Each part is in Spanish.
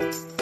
you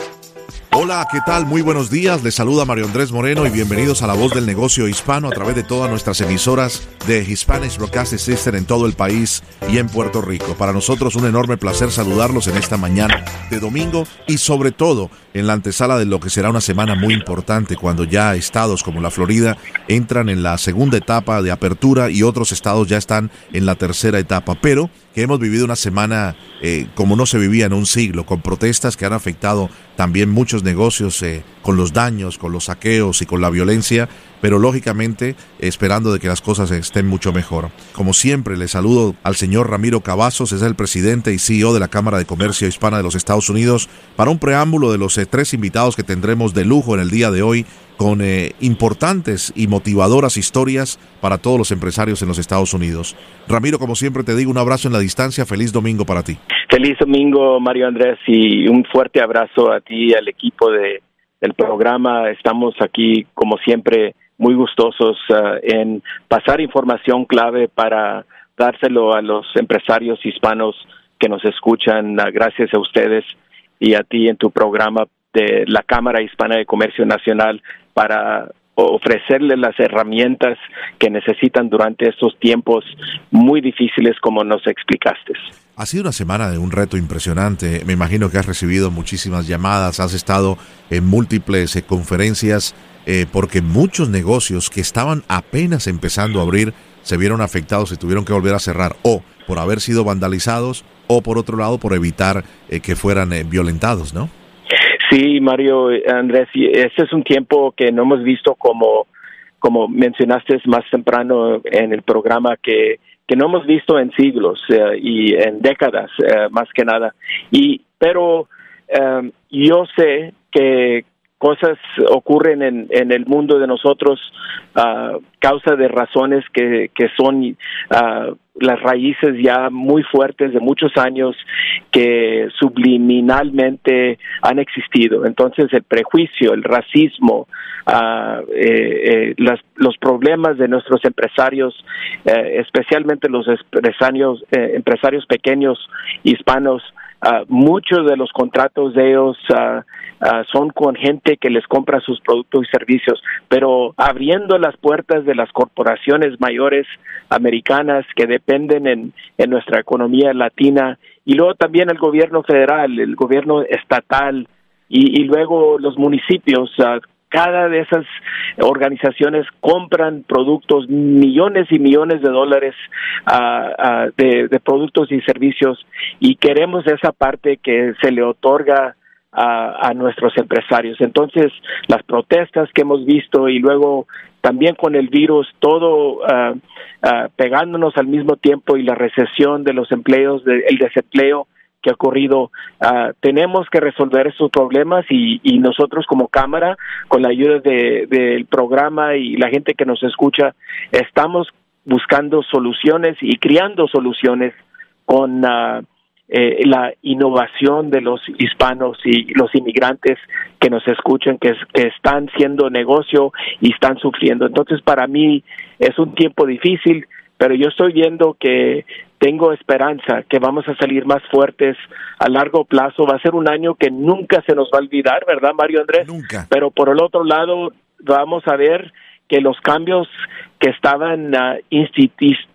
Hola, ¿qué tal? Muy buenos días. Les saluda Mario Andrés Moreno y bienvenidos a La Voz del Negocio Hispano a través de todas nuestras emisoras de Hispanic Broadcast System en todo el país y en Puerto Rico. Para nosotros un enorme placer saludarlos en esta mañana de domingo y sobre todo en la antesala de lo que será una semana muy importante cuando ya estados como la Florida entran en la segunda etapa de apertura y otros estados ya están en la tercera etapa. Pero que hemos vivido una semana eh, como no se vivía en un siglo, con protestas que han afectado también muchos negocios, eh, con los daños, con los saqueos y con la violencia, pero lógicamente esperando de que las cosas estén mucho mejor. Como siempre, le saludo al señor Ramiro Cavazos, es el presidente y CEO de la Cámara de Comercio Hispana de los Estados Unidos, para un preámbulo de los eh, tres invitados que tendremos de lujo en el día de hoy con eh, importantes y motivadoras historias para todos los empresarios en los Estados Unidos. Ramiro, como siempre te digo, un abrazo en la distancia, feliz domingo para ti. Feliz domingo, Mario Andrés, y un fuerte abrazo a ti y al equipo de, del programa. Estamos aquí, como siempre, muy gustosos uh, en pasar información clave para dárselo a los empresarios hispanos que nos escuchan. Uh, gracias a ustedes y a ti en tu programa de la Cámara Hispana de Comercio Nacional para ofrecerles las herramientas que necesitan durante estos tiempos muy difíciles como nos explicaste. Ha sido una semana de un reto impresionante. Me imagino que has recibido muchísimas llamadas, has estado en múltiples eh, conferencias, eh, porque muchos negocios que estaban apenas empezando a abrir se vieron afectados y tuvieron que volver a cerrar, o por haber sido vandalizados, o por otro lado, por evitar eh, que fueran violentados, ¿no? Sí, Mario, Andrés, este es un tiempo que no hemos visto como, como mencionaste más temprano en el programa, que, que no hemos visto en siglos eh, y en décadas, eh, más que nada. Y, pero eh, yo sé que, cosas ocurren en, en el mundo de nosotros a causa de razones que, que son las raíces ya muy fuertes de muchos años que subliminalmente han existido. Entonces el prejuicio, el racismo, eh, eh, los problemas de nuestros empresarios, eh, especialmente los empresarios, empresarios pequeños hispanos, muchos de los contratos de ellos Ah, son con gente que les compra sus productos y servicios, pero abriendo las puertas de las corporaciones mayores americanas que dependen en, en nuestra economía latina y luego también el gobierno federal, el gobierno estatal y luego los municipios. Cada de esas organizaciones compran productos, millones y millones de dólares de, de, productos y servicios y queremos esa parte que se le otorga a, nuestros empresarios. Entonces, las protestas que hemos visto y luego también con el virus, todo uh, pegándonos al mismo tiempo y la recesión de los empleos, de, el desempleo que ha ocurrido, uh, tenemos que resolver esos problemas y, y, nosotros como Cámara, con la ayuda del de, programa y la gente que nos escucha, estamos buscando soluciones y creando soluciones con eh, la innovación de los hispanos y los inmigrantes que nos escuchan, que, que están siendo negocio y están sufriendo. Entonces, para mí es un tiempo difícil, pero yo estoy viendo que tengo esperanza que vamos a salir más fuertes a largo plazo. Va a ser un año que nunca se nos va a olvidar, ¿verdad, Mario Andrés? Nunca. Pero por el otro lado, vamos a ver que los cambios que estaban uh,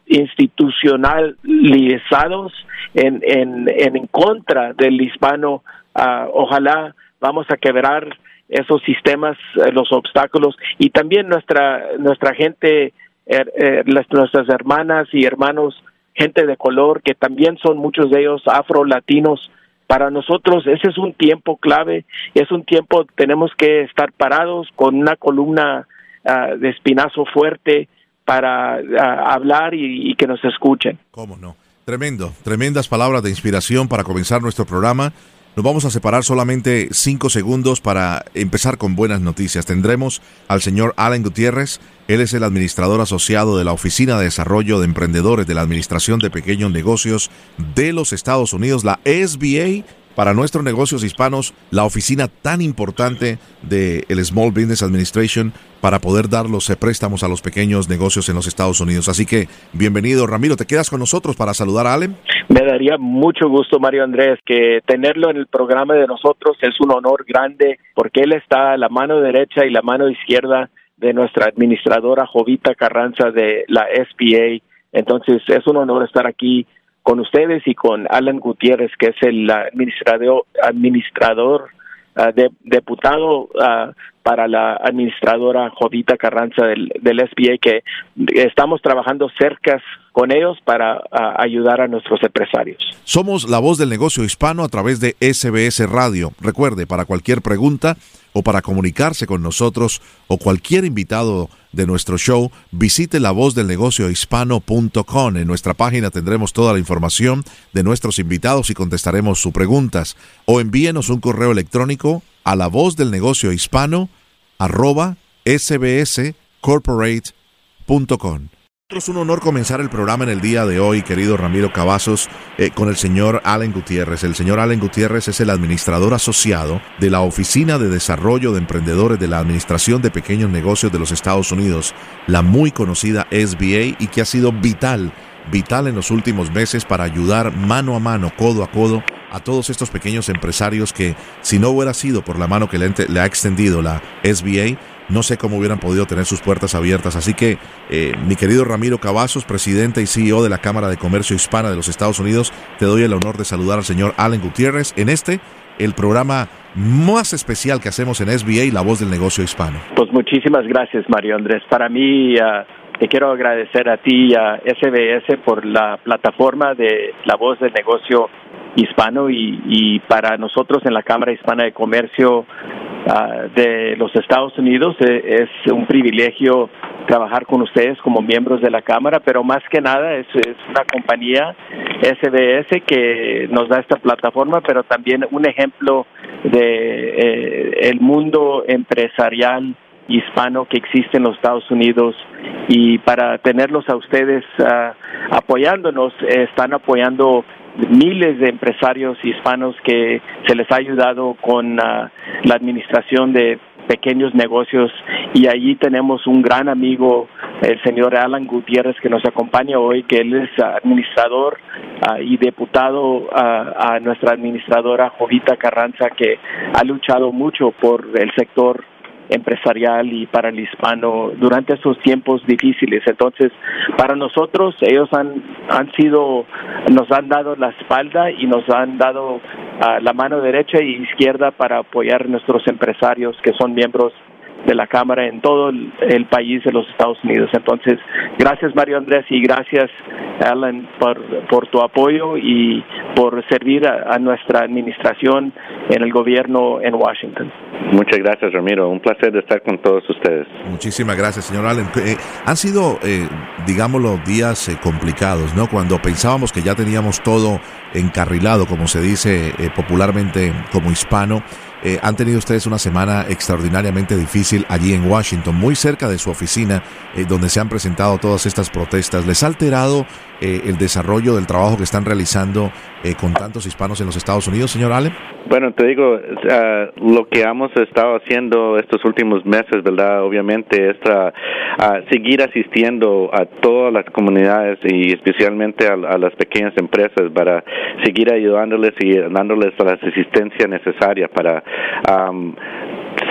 institucionalizados en, en, en, contra del hispano, uh, ojalá vamos a quebrar esos sistemas, uh, los obstáculos y también nuestra nuestra gente, er, er, las, nuestras hermanas y hermanos, gente de color que también son muchos de ellos afro latinos. Para nosotros ese es un tiempo clave, es un tiempo tenemos que estar parados con una columna uh, de espinazo fuerte para uh, hablar y, y, que nos escuchen. ¿Cómo no? Tremendo, tremendas palabras de inspiración para comenzar nuestro programa. Nos vamos a separar solamente cinco segundos para empezar con buenas noticias. Tendremos al señor Alan Gutiérrez. Él es el administrador asociado de la Oficina de Desarrollo de Emprendedores de la Administración de Pequeños Negocios de los Estados Unidos, la SBA para nuestros negocios hispanos la oficina tan importante de el Small Business Administration para poder dar los eh, préstamos a los pequeños negocios en los Estados Unidos. Así que bienvenido, Ramiro. ¿Te quedas con nosotros para saludar a Allen? Me daría mucho gusto, Mario Andrés, que tenerlo en el programa de nosotros es un honor grande porque él está a la mano derecha y la mano izquierda de nuestra administradora Jovita Carranza de la SBA. Entonces es un honor estar aquí con ustedes y con Alan Gutiérrez, que es el administrador, administrador uh, de, diputado uh, para la administradora Jovita Carranza del, del SBA, que estamos trabajando cerca con ellos para ayudar a nuestros empresarios. Somos la voz del negocio hispano a través de SBS Radio. Recuerde, para cualquier pregunta, o para comunicarse con nosotros o cualquier invitado de nuestro show, visite la voz del negocio hispano.com. En nuestra página tendremos toda la información de nuestros invitados y contestaremos sus preguntas. O envíenos un correo electrónico a la voz del. Es un honor comenzar el programa en el día de hoy, querido Ramiro Cavazos, eh, con el señor Allen Gutiérrez. El señor Allen Gutiérrez es el administrador asociado de la Oficina de Desarrollo de Emprendedores de la Administración de Pequeños Negocios de los Estados Unidos, la muy conocida SBA, y que ha sido vital, vital en los últimos meses para ayudar mano a mano, codo a codo, a todos estos pequeños empresarios que, si no hubiera sido por la mano que le, le ha extendido la SBA, no sé cómo hubieran podido tener sus puertas abiertas. Así que, eh, mi querido Ramiro Cavazos, presidente y CEO de la Cámara de Comercio Hispana de los Estados Unidos, te doy el honor de saludar al señor Allen Gutiérrez en este, el programa más especial que hacemos en SBA, La Voz del Negocio Hispano. Pues muchísimas gracias, Mario Andrés. Para mí, uh, te quiero agradecer a ti y a SBS por la plataforma de La Voz del Negocio Hispano y, y para nosotros en la Cámara Hispana de Comercio Uh, de los Estados Unidos. Eh, es un privilegio trabajar con ustedes como miembros de la Cámara, pero más que nada es, es, una compañía SBS que nos da esta plataforma, pero también un ejemplo de eh, el mundo empresarial hispano que existe en los Estados Unidos y para tenerlos a ustedes uh, apoyándonos, están apoyando miles de empresarios hispanos que se les ha ayudado con uh, la administración de pequeños negocios. Y allí tenemos un gran amigo, el señor Alan Gutiérrez, que nos acompaña hoy, que él es administrador uh, y diputado uh, a nuestra administradora Jovita Carranza, que ha luchado mucho por el sector empresarial y para el hispano durante esos tiempos difíciles. Entonces, para nosotros, ellos han, han sido, nos han dado la espalda y nos han dado uh, la mano derecha e izquierda para apoyar a nuestros empresarios que son miembros de la Cámara en todo el, el, país de los Estados Unidos. Entonces, gracias Mario Andrés y gracias Alan por, por tu apoyo y por servir a, a, nuestra administración en el gobierno en Washington. Muchas gracias Ramiro, un placer de estar con todos ustedes. Muchísimas gracias señor Allen. Eh, han sido, eh, digámoslo, días eh, complicados, ¿no? Cuando pensábamos que ya teníamos todo encarrilado, como se dice eh, popularmente como hispano, eh, han tenido ustedes una semana extraordinariamente difícil allí en Washington, muy cerca de su oficina, eh, donde se han presentado todas estas protestas. ¿Les ha alterado eh, el desarrollo del trabajo que están realizando eh, con tantos hispanos en los Estados Unidos, señor Allen? Bueno, te digo, lo que hemos estado haciendo estos últimos meses, ¿verdad? Obviamente es uh, seguir asistiendo a todas las comunidades y especialmente a, a, las pequeñas empresas para seguir ayudándoles y dándoles la asistencia necesaria para um,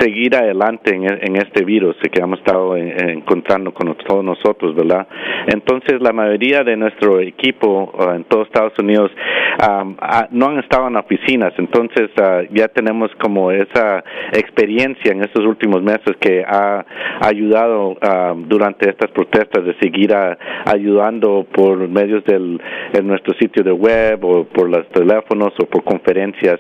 seguir adelante en, en, este virus que hemos estado en, en encontrando con todos nosotros, ¿verdad? Entonces, la mayoría de nuestro equipo uh, en todos Estados Unidos uh, no han estado en oficinas, entonces uh, ya tenemos como esa experiencia en estos últimos meses que ha ayudado durante estas protestas de seguir ayudando por medios del nuestro sitio de web o por los teléfonos o por conferencias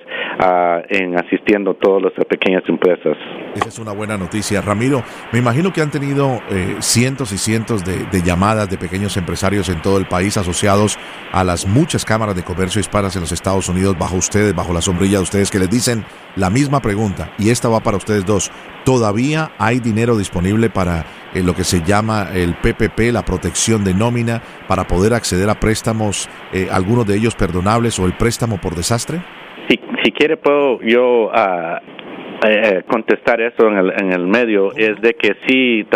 en asistiendo a todas las pequeñas empresas. Esa es una buena noticia. Ramiro, me imagino que han tenido eh, cientos y cientos de, llamadas de pequeños empresarios en todo el país asociados a las muchas cámaras de comercio hispanas en los Estados Unidos, bajo ustedes, bajo la sombrilla de ustedes, que les dicen la misma pregunta, y esta va para ustedes dos. ¿Todavía hay dinero disponible para eh, lo que se llama el PPP, la protección de nómina, para poder acceder a préstamos, eh, algunos de ellos perdonables o el préstamo por desastre? Si, si quiere, puedo yo... Uh eh, contestar eso en el, en el medio es de que sí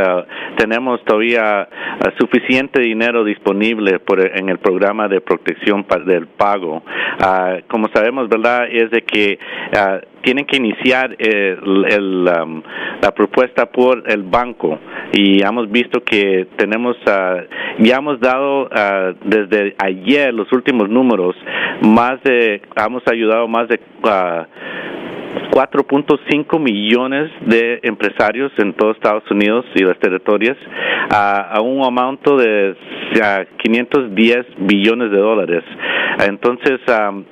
tenemos todavía suficiente dinero disponible por, en el programa de protección del pago. Ah, como sabemos, ¿verdad? Es de que ah, tienen que iniciar el, um, la propuesta por el banco y hemos visto que tenemos uh, ya hemos dado uh, desde ayer los últimos números más de hemos ayudado más de uh, 4.5 millones de empresarios en todos Estados Unidos y los territorios a, un aumento de 510 billones de dólares. Entonces,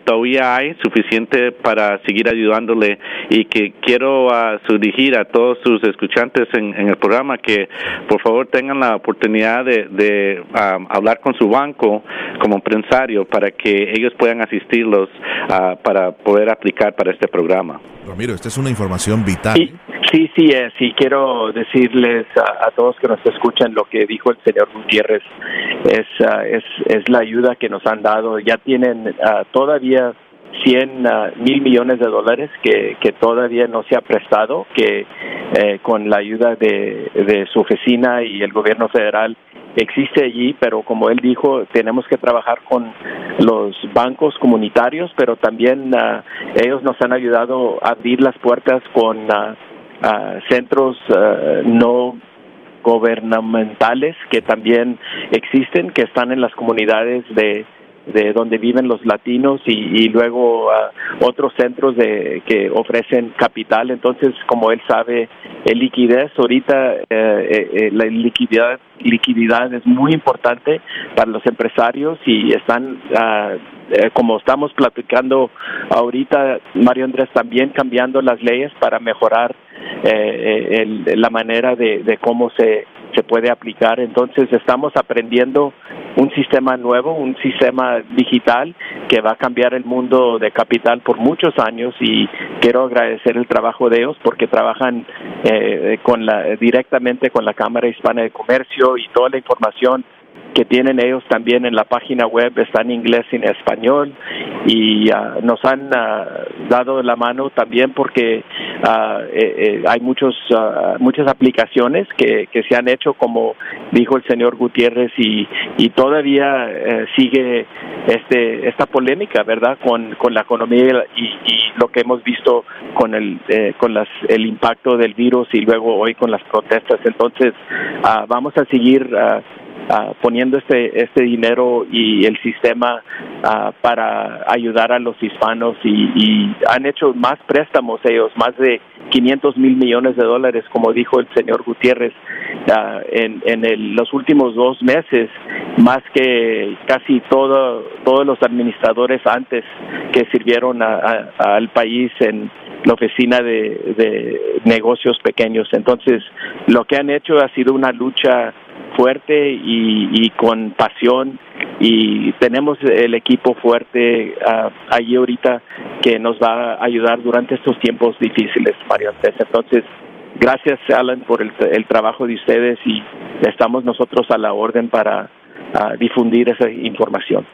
todavía hay suficiente para seguir ayudándole y que quiero uh, dirigir a todos sus escuchantes en, el programa que por favor tengan la oportunidad de, hablar con su banco como empresario para que ellos puedan asistirlos para poder aplicar para este programa. Ramiro, esta es una información vital. Sí, sí, es. Y quiero decirles a, todos que nos escuchan lo que dijo el señor Gutiérrez. Es, ah, es, es la ayuda que nos han dado. Ya tienen ah, todavía 100 ah, mil millones de dólares que, que todavía no se ha prestado, que eh, con la ayuda de, de su oficina y el gobierno federal existe allí, pero como él dijo, tenemos que trabajar con los bancos comunitarios, pero también uh, ellos nos han ayudado a abrir las puertas con uh, centros no gubernamentales que también existen, que están en las comunidades de de donde viven los latinos y, luego otros centros de que ofrecen capital. Entonces como él sabe el liquidez ahorita eh, eh, eh, la liquidez liquididad es muy importante para los empresarios y están ah, como estamos platicando ahorita Mario Andrés también cambiando las leyes para mejorar la manera de, de cómo se se puede aplicar. Entonces estamos aprendiendo un sistema nuevo, un sistema digital que va a cambiar el mundo de capital por muchos años y quiero agradecer el trabajo de ellos porque trabajan eh, con la, directamente con la Cámara Hispana de Comercio y toda la información que tienen ellos también en la página web está en inglés y en español y ah, nos han uh, dado la mano también porque uh, eh, hay muchos muchas aplicaciones que, que se han hecho como dijo el señor Gutiérrez y, y todavía eh, sigue este esta polémica verdad con, con la economía y, y, lo que hemos visto con el eh, con las el impacto del virus y luego hoy con las protestas. Entonces vamos a seguir Ah, poniendo este, este dinero y el sistema ah, para ayudar a los hispanos y, han hecho más préstamos ellos, más de 500 mil millones de dólares, como dijo el señor Gutiérrez, ah, en, en los últimos dos meses, más que casi todo, todos los administradores antes que sirvieron al país en la oficina de, de negocios pequeños. Entonces, lo que han hecho ha sido una lucha fuerte y, con pasión y tenemos el equipo fuerte uh, allí ahorita que nos va a ayudar durante estos tiempos difíciles, Mario. Entonces, gracias Alan por el, el trabajo de ustedes y estamos nosotros a la orden para a difundir esa información.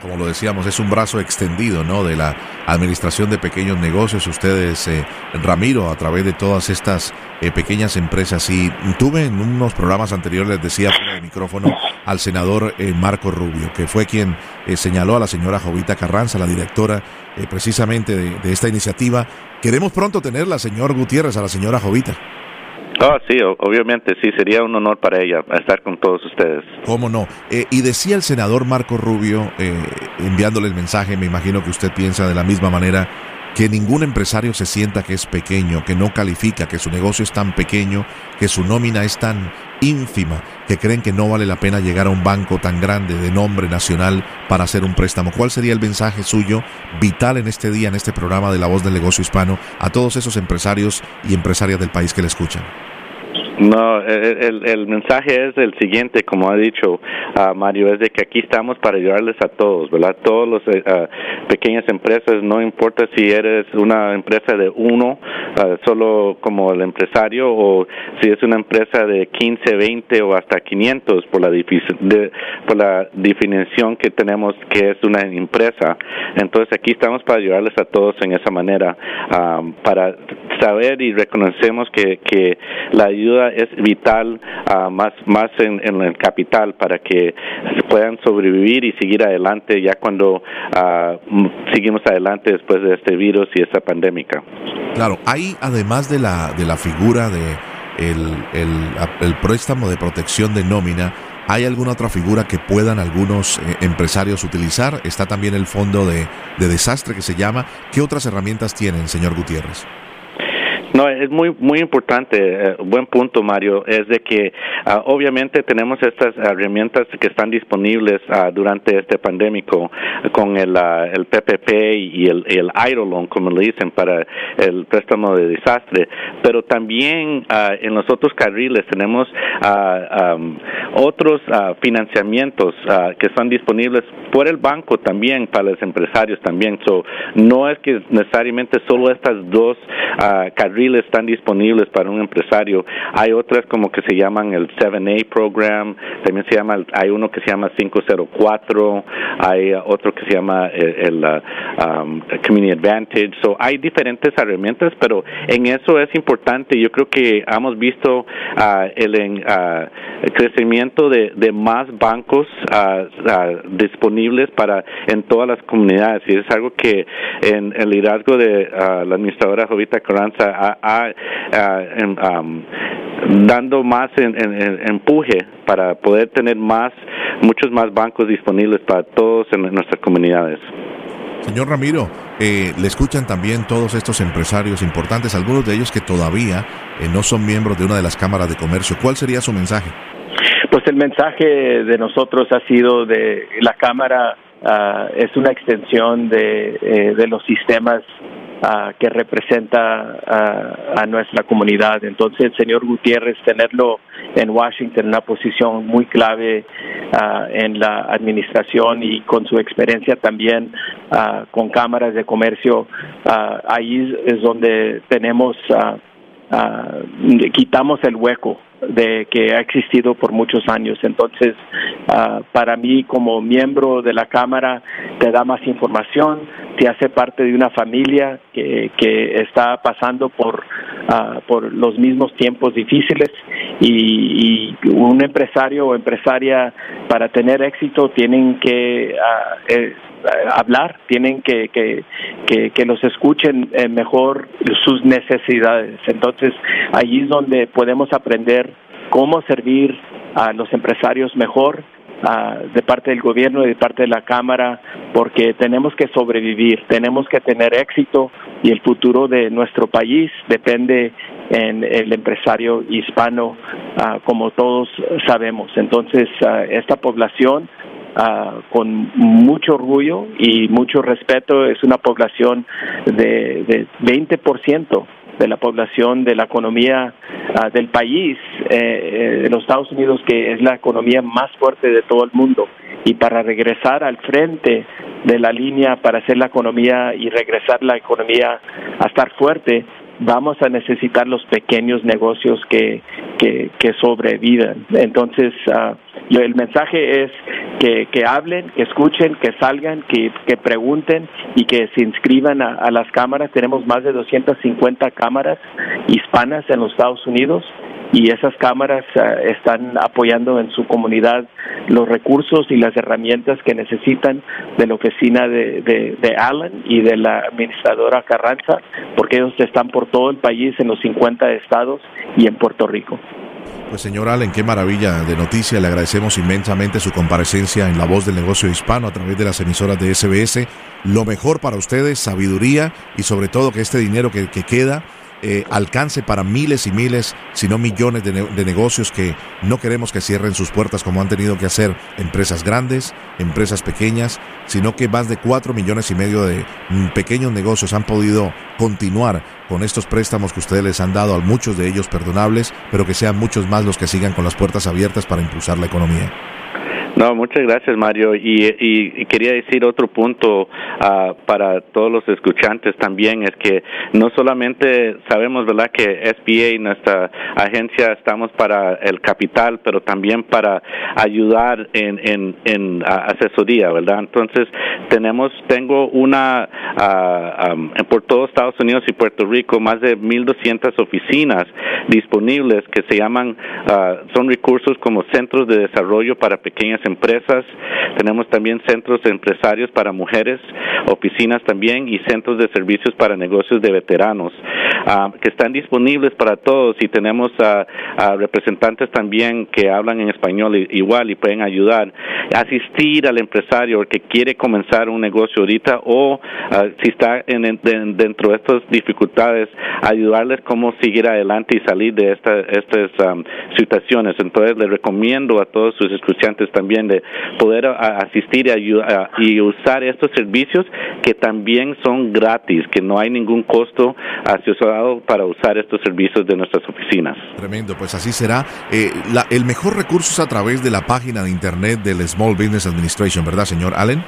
Como lo decíamos, es un brazo extendido, ¿no? De la Administración de Pequeños Negocios. Ustedes, eh, Ramiro, a través de todas estas eh, pequeñas empresas. Y tuve en unos programas anteriores, les decía fuera micrófono, al senador eh, Marco Rubio, que fue quien señaló a la señora Jovita Carranza, la directora precisamente de, de esta iniciativa. Queremos pronto tenerla, señor Gutiérrez, a la señora Jovita. Oh, sí, obviamente, sí, sería un honor para ella estar con todos ustedes. ¿Cómo no? Eh, y decía el senador Marco Rubio, eh, enviándole el mensaje, me imagino que usted piensa de la misma manera, que ningún empresario se sienta que es pequeño, que no califica, que su negocio es tan pequeño, que su nómina es tan ínfima, que creen que no vale la pena llegar a un banco tan grande de nombre nacional para hacer un préstamo. ¿Cuál sería el mensaje suyo vital en este día, en este programa de La Voz del Negocio Hispano, a todos esos empresarios y empresarias del país que le escuchan? No, el, el, mensaje es el siguiente, como ha dicho uh, Mario, es de que aquí estamos para ayudarles a todos, ¿verdad? Todos los uh, pequeñas empresas, no importa si eres una empresa de uno, uh, solo como el empresario, o si es una empresa de 15, 20 o hasta 500 por la, de, por la definición que tenemos que es una empresa. Entonces aquí estamos para ayudarles a todos en esa manera, para saber y reconocemos que, que la ayuda es vital uh, más, más en, el capital para que puedan sobrevivir y seguir adelante ya cuando uh, seguimos adelante después de este virus y esta pandemia. Claro, hay además de la, de la figura de el, el, el préstamo de protección de nómina, ¿Hay alguna otra figura que puedan algunos eh, empresarios utilizar? Está también el fondo de, de, desastre que se llama. ¿Qué otras herramientas tienen, señor Gutiérrez? No, es muy muy importante, eh, buen punto Mario, es de que uh, obviamente tenemos estas herramientas que están disponibles uh, durante este pandémico con el, uh, el PPP y el, el como le dicen, para el préstamo de desastre, pero también en los otros carriles tenemos um, otros financiamientos que están disponibles por el banco también para los empresarios también. So, no es que necesariamente solo estas dos carriles están disponibles para un empresario. Hay otras como que se llaman el 7A program, también se llama, hay uno que se llama 504, hay otro que se llama el, uh, um, Community Advantage. So, hay diferentes herramientas, pero en eso es importante. Yo creo que hemos visto uh, el, uh, crecimiento de, de, más bancos disponibles para en todas las comunidades y es algo que en el liderazgo de la administradora Jovita Carranza dando más en, empuje para poder tener más, muchos más bancos disponibles para todos en nuestras comunidades. Señor Ramiro, eh, le escuchan también todos estos empresarios importantes, algunos de ellos que todavía eh, no son miembros de una de las cámaras de comercio. ¿Cuál sería su mensaje? Pues el mensaje de nosotros ha sido de la Cámara uh, es una extensión de, eh, de los sistemas que representa a nuestra comunidad. Entonces, señor Gutiérrez, tenerlo en Washington, una posición muy clave en la administración y con su experiencia también con cámaras de comercio, ahí es donde tenemos, quitamos el hueco de que ha existido por muchos años. Entonces, uh, para mí como miembro de la Cámara, te da más información, te hace parte de una familia que, que está pasando por, uh, por los mismos tiempos difíciles y, y, un empresario o empresaria para tener éxito tienen que uh, eh, hablar, tienen que, que, que, los escuchen eh, mejor sus necesidades. Entonces, ahí es donde podemos aprender cómo servir a los empresarios mejor uh, de parte del gobierno y de parte de la Cámara, porque tenemos que sobrevivir, tenemos que tener éxito y el futuro de nuestro país depende en el empresario hispano, uh, como todos sabemos. Entonces, uh, esta población Uh, con mucho orgullo y mucho respeto. Es una población de, de 20% de la población, de la economía uh, del país, eh, eh, de los Estados Unidos, que es la economía más fuerte de todo el mundo. Y para regresar al frente de la línea, para hacer la economía y regresar la economía a estar fuerte, vamos a necesitar los pequeños negocios que, que, sobrevivan. Entonces, uh, el mensaje es que, que, hablen, que escuchen, que salgan, que, que pregunten y que se inscriban a, a, las cámaras. Tenemos más de 250 cámaras hispanas en los Estados Unidos y esas cámaras uh, están apoyando en su comunidad los recursos y las herramientas que necesitan de la oficina de, de, Allen y de la administradora Carranza, porque ellos están por todo el país, en los 50 estados y en Puerto Rico. Pues señor Allen, qué maravilla de noticia. Le agradecemos inmensamente su comparecencia en La Voz del Negocio Hispano a través de las emisoras de SBS. Lo mejor para ustedes, sabiduría y sobre todo que este dinero que queda eh, alcance para miles y miles, si no millones de, negocios que no queremos que cierren sus puertas como han tenido que hacer empresas grandes, empresas pequeñas, sino que más de cuatro millones y medio de mm, pequeños negocios han podido continuar con estos préstamos que ustedes les han dado, a muchos de ellos perdonables, pero que sean muchos más los que sigan con las puertas abiertas para impulsar la economía. No, muchas gracias, Mario. Y, quería decir otro punto ah, para todos los escuchantes también, es que no solamente sabemos, ¿verdad?, que SBA, nuestra agencia, estamos para el capital, pero también para ayudar en, en, asesoría, ¿verdad? Entonces, tenemos, tengo una, uh, por todo Estados Unidos y Puerto Rico, más de 1.200 oficinas disponibles que se llaman, ah, son recursos como centros de desarrollo para pequeñas empresas, tenemos también centros empresarios para mujeres, oficinas también y centros de servicios para negocios de veteranos ah, que están disponibles para todos y tenemos a, representantes también que hablan en español igual y pueden ayudar. Asistir al empresario que quiere comenzar un negocio ahorita o ah, si está en, dentro de estas dificultades ayudarles cómo seguir adelante y salir de estas ah, situaciones. Entonces les recomiendo a todos sus escuchantes también de poder asistir y, usar estos servicios que también son gratis, que no hay ningún costo asociado para usar estos servicios de nuestras oficinas. Tremendo, pues así será. Eh, el mejor recurso es a través de la página de internet del Small Business Administration, ¿verdad, señor Allen?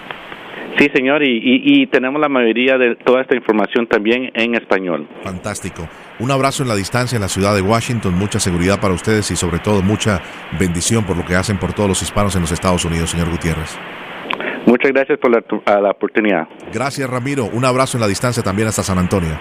Sí, señor, y, tenemos la mayoría de toda esta información también en español. Fantástico. Un abrazo en la distancia en la ciudad de Washington, mucha seguridad para ustedes y sobre todo mucha bendición por lo que hacen por todos los hispanos en los Estados Unidos, señor Gutiérrez. Muchas gracias por la, la oportunidad. Gracias, Ramiro. Un abrazo en la distancia también hasta San Antonio.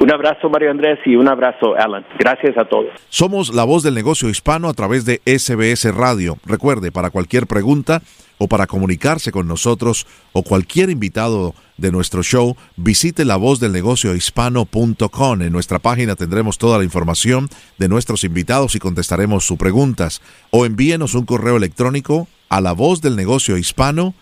Un abrazo, Mario Andrés, y un abrazo, Alan. Gracias a todos. Somos la voz del negocio hispano a través de SBS Radio. Recuerde, para cualquier pregunta, o para comunicarse con nosotros o cualquier invitado de nuestro show, visite la voz del negocio hispano.com. En nuestra página tendremos toda la información de nuestros invitados y contestaremos sus preguntas. O envíenos un correo electrónico a la voz del negocio hispano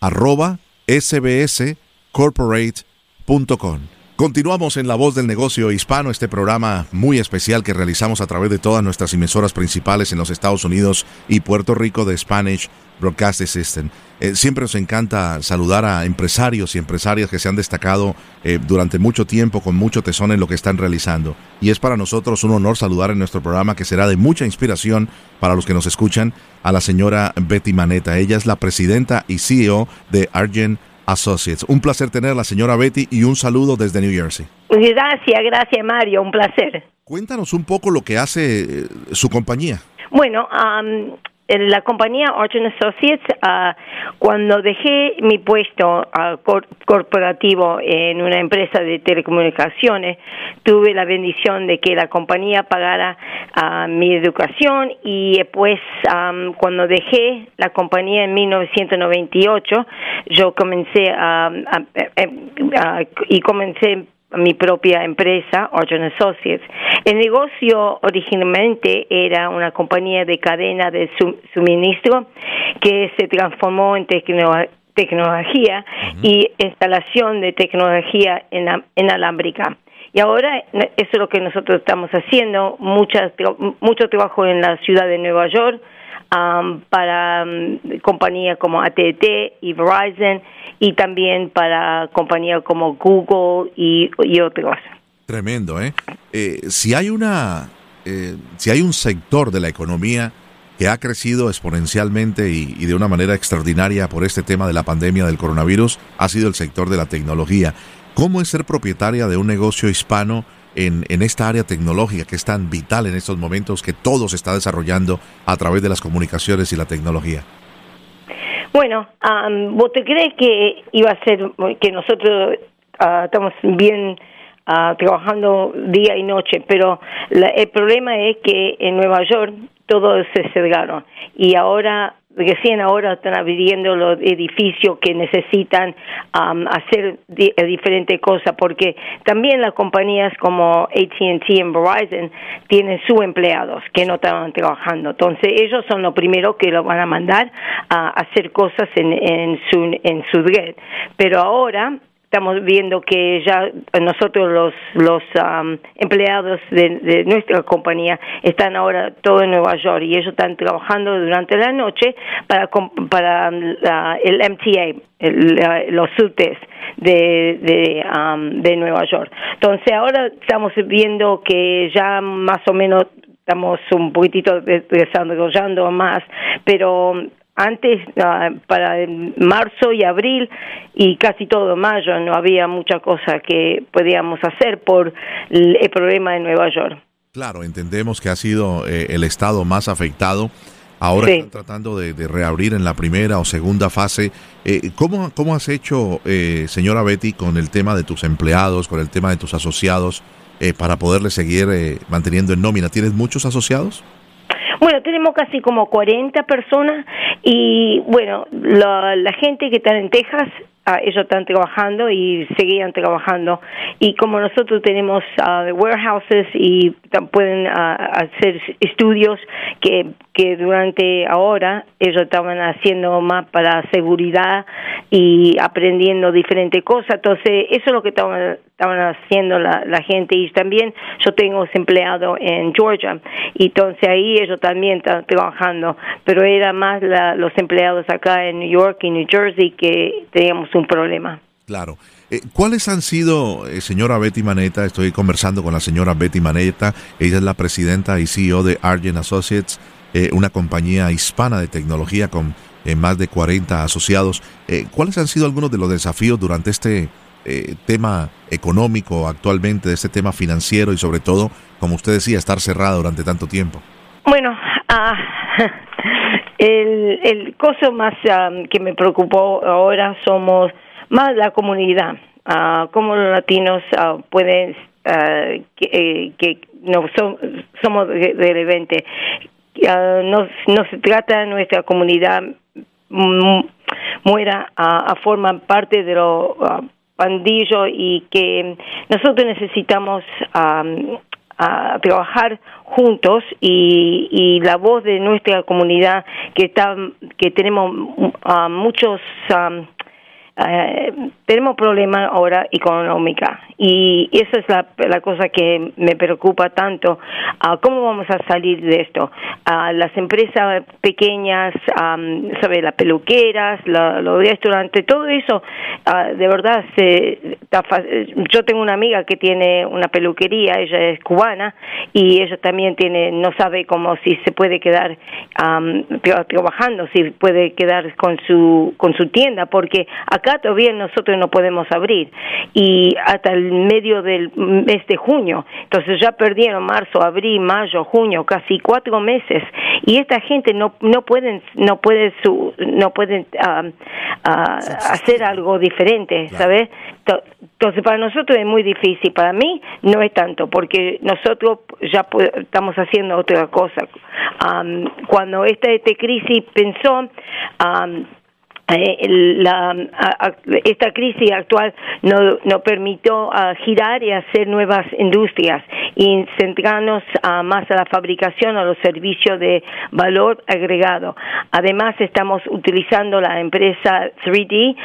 arroba sbscorporate.com. Continuamos en La Voz del Negocio Hispano, este programa muy especial que realizamos a través de todas nuestras emisoras principales en los Estados Unidos y Puerto Rico de Spanish Broadcast System. Eh, siempre nos encanta saludar a empresarios y empresarias que se han destacado eh, durante mucho tiempo con mucho tesón en lo que están realizando. Y es para nosotros un honor saludar en nuestro programa que será de mucha inspiración para los que nos escuchan a la señora Betty Maneta. Ella es la presidenta y CEO de Argent Associates. Un placer tener la señora Betty y un saludo desde New Jersey. Gracias, gracias Mario, un placer. Cuéntanos un poco lo que hace eh, su compañía. Bueno, um, la compañía Orton Associates, ah, cuando dejé mi puesto ah, corporativo en una empresa de telecomunicaciones, tuve la bendición de que la compañía pagara ah, mi educación y después cuando dejé la compañía en 1998, yo comencé a, y comencé mi propia empresa, Orton Associates. El negocio originalmente era una compañía de cadena de suministro que se transformó en tecnología y instalación de tecnología inalámbrica. Y ahora eso es lo que nosotros estamos haciendo, mucha, mucho trabajo en la ciudad de Nueva York, para compañías como AT&T y Verizon y también para compañías como Google y, y otros. Tremendo, ¿eh? eh si hay una, eh, si hay un sector de la economía que ha crecido exponencialmente y, y, de una manera extraordinaria por este tema de la pandemia del coronavirus, ha sido el sector de la tecnología. ¿Cómo es ser propietaria de un negocio hispano en, en, esta área tecnológica que es tan vital en estos momentos, que todo se está desarrollando a través de las comunicaciones y la tecnología? Bueno, ¿vos te crees que iba a ser que nosotros ah, estamos bien ah, trabajando día y noche? Pero el problema es que en Nueva York todos se cerraron y ahora recién ahora están abriendo los edificios que necesitan um, hacer eh, diferentes cosas, porque también las compañías como ATT y Verizon tienen sus empleados que no estaban trabajando. Entonces, ellos son los primeros que lo van a mandar a hacer cosas en, en, su, en su red. Pero ahora estamos viendo que ya nosotros los los empleados de, nuestra compañía están ahora todo en Nueva York y ellos están trabajando durante la noche para para el MTA los subtes de de, de Nueva York. Entonces ahora estamos viendo que ya más o menos estamos un poquitito desarrollando más pero antes, ah, para marzo y abril y casi todo mayo, no había mucha cosa que podíamos hacer por el, problema de Nueva York. Claro, entendemos que ha sido eh, el estado más afectado. Ahora están tratando de, reabrir en la primera o segunda fase. Eh, ¿cómo, ¿Cómo has hecho, eh, señora Betty, con el tema de tus empleados, con el tema de tus asociados, eh, para poderle seguir manteniendo en nómina? ¿Tienes muchos asociados? Bueno, tenemos casi como 40 personas y bueno, la, la gente que está en Texas ellos están trabajando y seguían trabajando. Y como nosotros tenemos uh, warehouses y pueden uh, hacer estudios que, que durante ahora ellos estaban haciendo más para seguridad y aprendiendo diferentes cosas. Entonces, eso es lo que estaban, estaban haciendo la, la gente. Y también yo tengo empleado en Georgia. Entonces ahí ellos también están trabajando. Pero era más los empleados acá en New York y New Jersey que teníamos un problema. Claro. Eh, ¿Cuáles han sido, eh, señora Betty Maneta? Estoy conversando con la señora Betty Maneta. Ella es la presidenta y CEO de Argent Associates, eh, una compañía hispana de tecnología con más de 40 asociados. ¿Cuáles han sido algunos de los desafíos durante este tema económico actualmente, de este tema financiero y sobre todo, como usted decía, estar cerrada durante tanto tiempo? Bueno, ah, el, el coso más que me preocupó ahora somos más la comunidad, uh, cómo los latinos uh, pueden, uh, que, eh, que, no somos relevantes. no, no se trata nuestra comunidad muera a, a formar parte de los pandillos y que nosotros necesitamos a trabajar juntos y, y, la voz de nuestra comunidad que está que tenemos muchos eh, tenemos problemas ahora económica y esa es la, la cosa que me preocupa tanto. Uh, ¿Cómo vamos a salir de esto? Uh, las empresas pequeñas, um, ¿sabe? Las peluqueras, los restaurantes, todo eso, uh, de verdad, se, yo tengo una amiga que tiene una peluquería, ella es cubana y ella también tiene, no sabe cómo si se puede quedar um, trabajando, si puede quedar con su, con su tienda, porque acá todavía nosotros no podemos abrir y hasta el medio del mes de junio. Entonces ya perdieron marzo, abril, mayo, junio, casi cuatro meses y esta gente no no pueden no puede su, no pueden ah, ah, hacer algo diferente, ¿sabes? Entonces para nosotros es muy difícil, para mí no es tanto porque nosotros ya estamos haciendo otra cosa. cuando esta, esta crisis pensó eh, la, esta crisis actual nos no permitió girar y hacer nuevas industrias y centrarnos más a la fabricación, a los servicios de valor agregado. Además, estamos utilizando la empresa 3D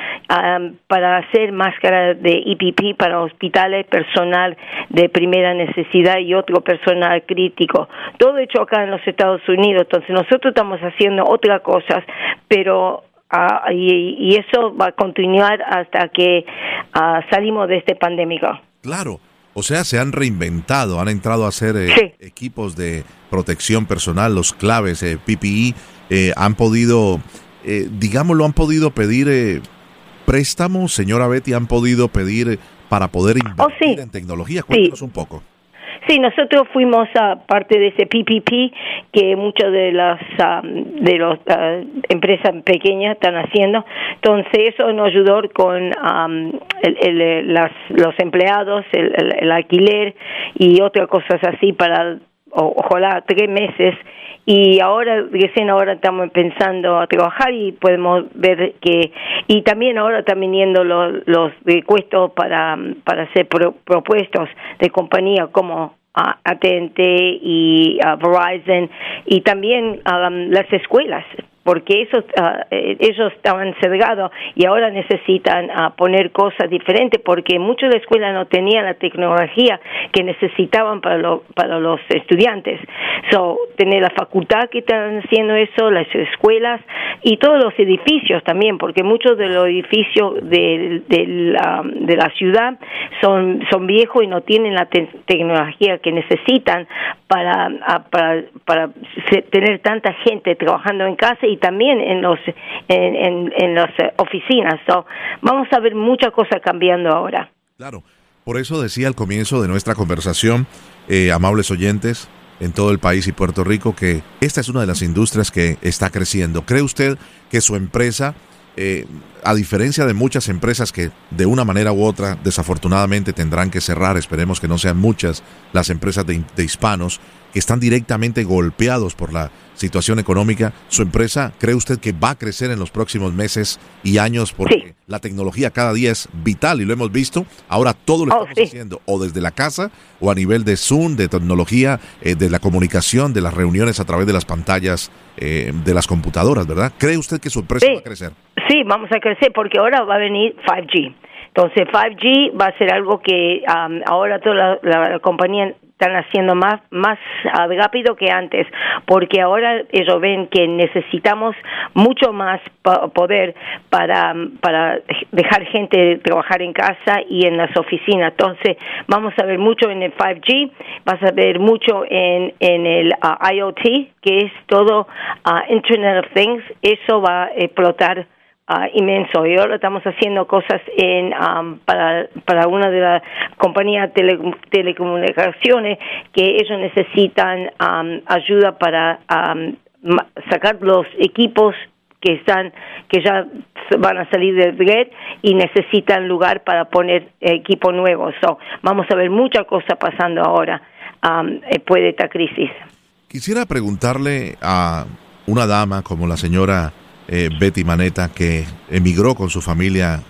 para hacer máscaras de EPP para hospitales, personal de primera necesidad y otro personal crítico. Todo hecho acá en los Estados Unidos. Entonces, nosotros estamos haciendo otras cosas, pero Ah, y, eso va a continuar hasta que ah, salimos de este pandémico. Claro, o sea, se han reinventado, han entrado a hacer eh, equipos de protección personal, los claves, eh, PPE, eh, han podido, eh, digámoslo, han podido pedir préstamos, señora Betty, han podido pedir para poder oh, invertir en tecnología. Cuéntanos un poco. Sí, nosotros fuimos a parte de ese PPP que muchas de las de las empresas pequeñas están haciendo. Entonces eso nos ayudó con el, las, los empleados, el, alquiler y otras cosas así para ojalá tres meses y ahora recién ahora estamos pensando a trabajar y podemos ver que y también ahora están viniendo los, los recuestos para para hacer propuestos de compañía como AT&T y Verizon y también um, las escuelas porque esos, ah, eh, ellos estaban cerrados y ahora necesitan ah, poner cosas diferentes porque muchos de la escuela no tenían la tecnología que necesitaban para, para los estudiantes. So, tener la facultad que están haciendo eso, las escuelas y todos los edificios también, porque muchos de los edificios de, de, la, de la ciudad son, son viejos y no tienen la tecnología que necesitan para, para, para tener tanta gente trabajando en casa y también en los en, en, las oficinas. vamos a ver muchas cosas cambiando ahora. Claro, por eso decía al comienzo de nuestra conversación, eh, amables oyentes, en todo el país y Puerto Rico que esta es una de las industrias que está creciendo. ¿Cree usted que su empresa, eh, a diferencia de muchas empresas que de una manera u otra desafortunadamente tendrán que cerrar, esperemos que no sean muchas las empresas de, de hispanos, que están directamente golpeados por la situación económica, ¿su empresa cree usted que va a crecer en los próximos meses y años? Porque la tecnología cada día es vital y lo hemos visto. Ahora todo lo oh, estamos haciendo o desde la casa o a nivel de Zoom, de tecnología, eh, de la comunicación, de las reuniones a través de las pantallas eh, de las computadoras, ¿verdad? ¿Cree usted que su empresa va a crecer? Sí, vamos a crecer porque ahora va a venir 5G. Entonces 5G va a ser algo que ahora toda la, compañía están haciendo más más rápido que antes porque ahora ellos ven que necesitamos mucho más poder para para dejar gente trabajar en casa y en las oficinas. Entonces vamos a ver mucho en el 5G vas a ver mucho en en el uh, IoT que es todo uh, Internet of Things. Eso va a explotar Uh, inmenso. Y ahora estamos haciendo cosas en, um, para, una de las compañías de telecomunicaciones que ellos necesitan um, ayuda para um, sacar los equipos que están que ya van a salir del red y necesitan lugar para poner equipo nuevo. Vamos a ver muchas cosas pasando ahora después de esta crisis. Quisiera preguntarle a una dama como la señora eh, Betty Maneta, que emigró con su familia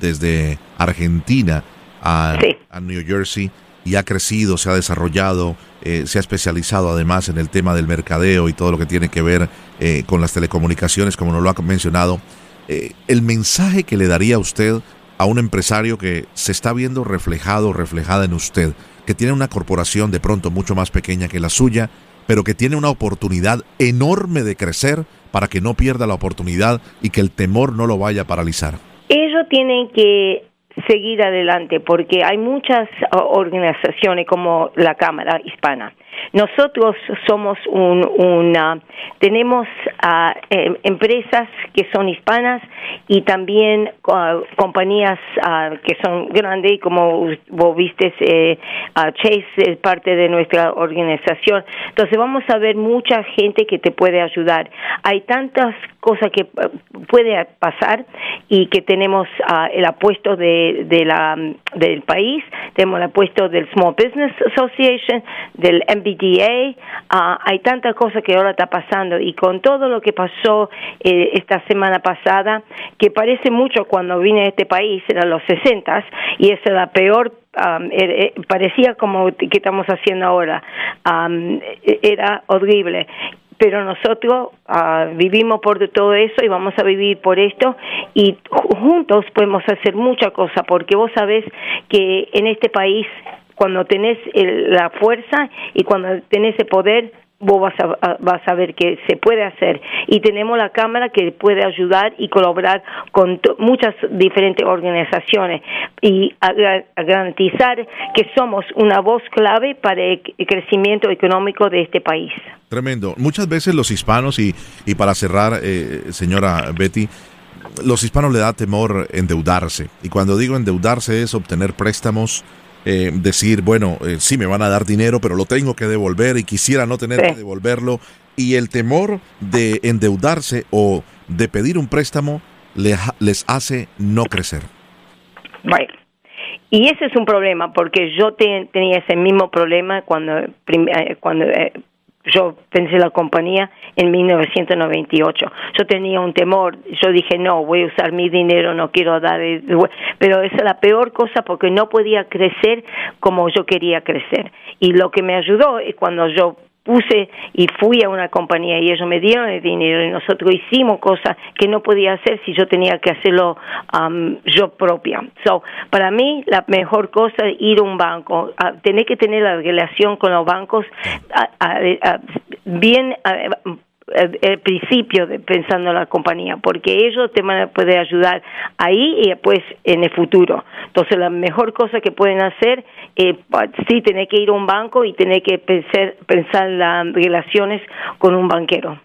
desde Argentina a, New Jersey y ha crecido, se ha desarrollado, eh, se ha especializado además en el tema del mercadeo y todo lo que tiene que ver eh, con las telecomunicaciones, como nos lo ha mencionado. el mensaje que le daría a usted a un empresario que se está viendo reflejado, reflejada en usted, que tiene una corporación de pronto mucho más pequeña que la suya, pero que tiene una oportunidad enorme de crecer para que no pierda la oportunidad y que el temor no lo vaya a paralizar? Ellos tienen que seguir adelante porque hay muchas organizaciones como la Cámara Hispana nosotros somos un, una, tenemos uh, empresas que son hispanas y también uh, compañías uh, que son grandes, como vos viste, eh, Chase es parte de nuestra organización. Entonces vamos a ver mucha gente que te puede ayudar. Hay tantas cosas que puede pasar y que tenemos el apuesto de, de la, del país, tenemos el apuesto del Small Business Association, del Ah, hay tantas cosas que ahora está pasando y con todo lo que pasó eh, esta semana pasada, que parece mucho cuando vine a este país, eran los 60 y esa la peor eh, parecía como que estamos haciendo ahora, era horrible. Pero nosotros ah, vivimos por todo eso y vamos a vivir por esto y juntos podemos hacer mucha cosa porque vos sabés que en este país cuando tenés la fuerza y cuando tenés el poder, vos vas a, vas a ver que se puede hacer. Y tenemos la Cámara que puede ayudar y colaborar con muchas diferentes organizaciones y garantizar que somos una voz clave para el crecimiento económico de este país. Tremendo. Muchas veces los hispanos, y, y para cerrar, eh, señora Betty, los hispanos le da temor endeudarse. Y cuando digo endeudarse es obtener préstamos eh, decir, bueno, eh, sí me van a dar dinero, pero lo tengo que devolver y quisiera no tener que devolverlo. Y el temor de endeudarse o de pedir un préstamo les, hace no crecer. Bueno, y ese es un problema, porque yo tenía ese mismo problema cuando, eh, cuando yo pensé la compañía en 1998. Yo tenía un temor, yo dije, no, voy a usar mi dinero, no quiero dar, pero esa es la peor cosa porque no podía crecer como yo quería crecer. Y lo que me ayudó es cuando yo puse y fui a una compañía y ellos me dieron el dinero y nosotros hicimos cosas que no podía hacer si yo tenía que hacerlo um, yo propia. So, para mí la mejor cosa es ir a un banco, tener que tener la relación con los bancos bien el, principio de pensando en la compañía, porque ellos te van a poder ayudar ahí y después en el futuro. Entonces, la mejor cosa que pueden hacer es sí tener que ir a un banco y tener que pensar, pensar las relaciones con un banquero.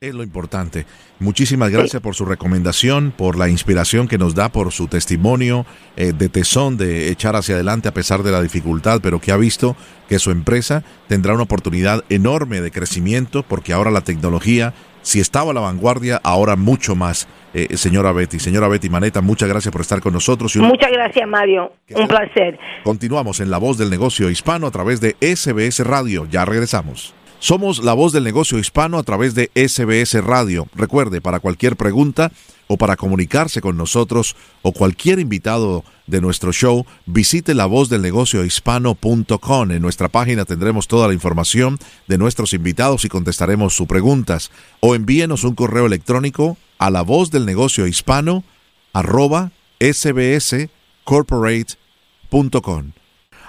Es lo importante. Muchísimas gracias por su recomendación, por la inspiración que nos da, por su testimonio eh, de tesón de echar hacia adelante a pesar de la dificultad, pero que ha visto que su empresa tendrá una oportunidad enorme de crecimiento porque ahora la tecnología, si estaba a la vanguardia, ahora mucho más. Eh, señora Betty, señora Betty Maneta, muchas gracias por estar con nosotros. muchas gracias, Mario. Un placer. Continuamos en La Voz del Negocio Hispano a través de SBS Radio. Ya regresamos. Somos la voz del negocio hispano a través de SBS Radio. Recuerde, para cualquier pregunta o para comunicarse con nosotros o cualquier invitado de nuestro show, visite la voz del negocio hispano.com. En nuestra página tendremos toda la información de nuestros invitados y contestaremos sus preguntas. O envíenos un correo electrónico a la voz.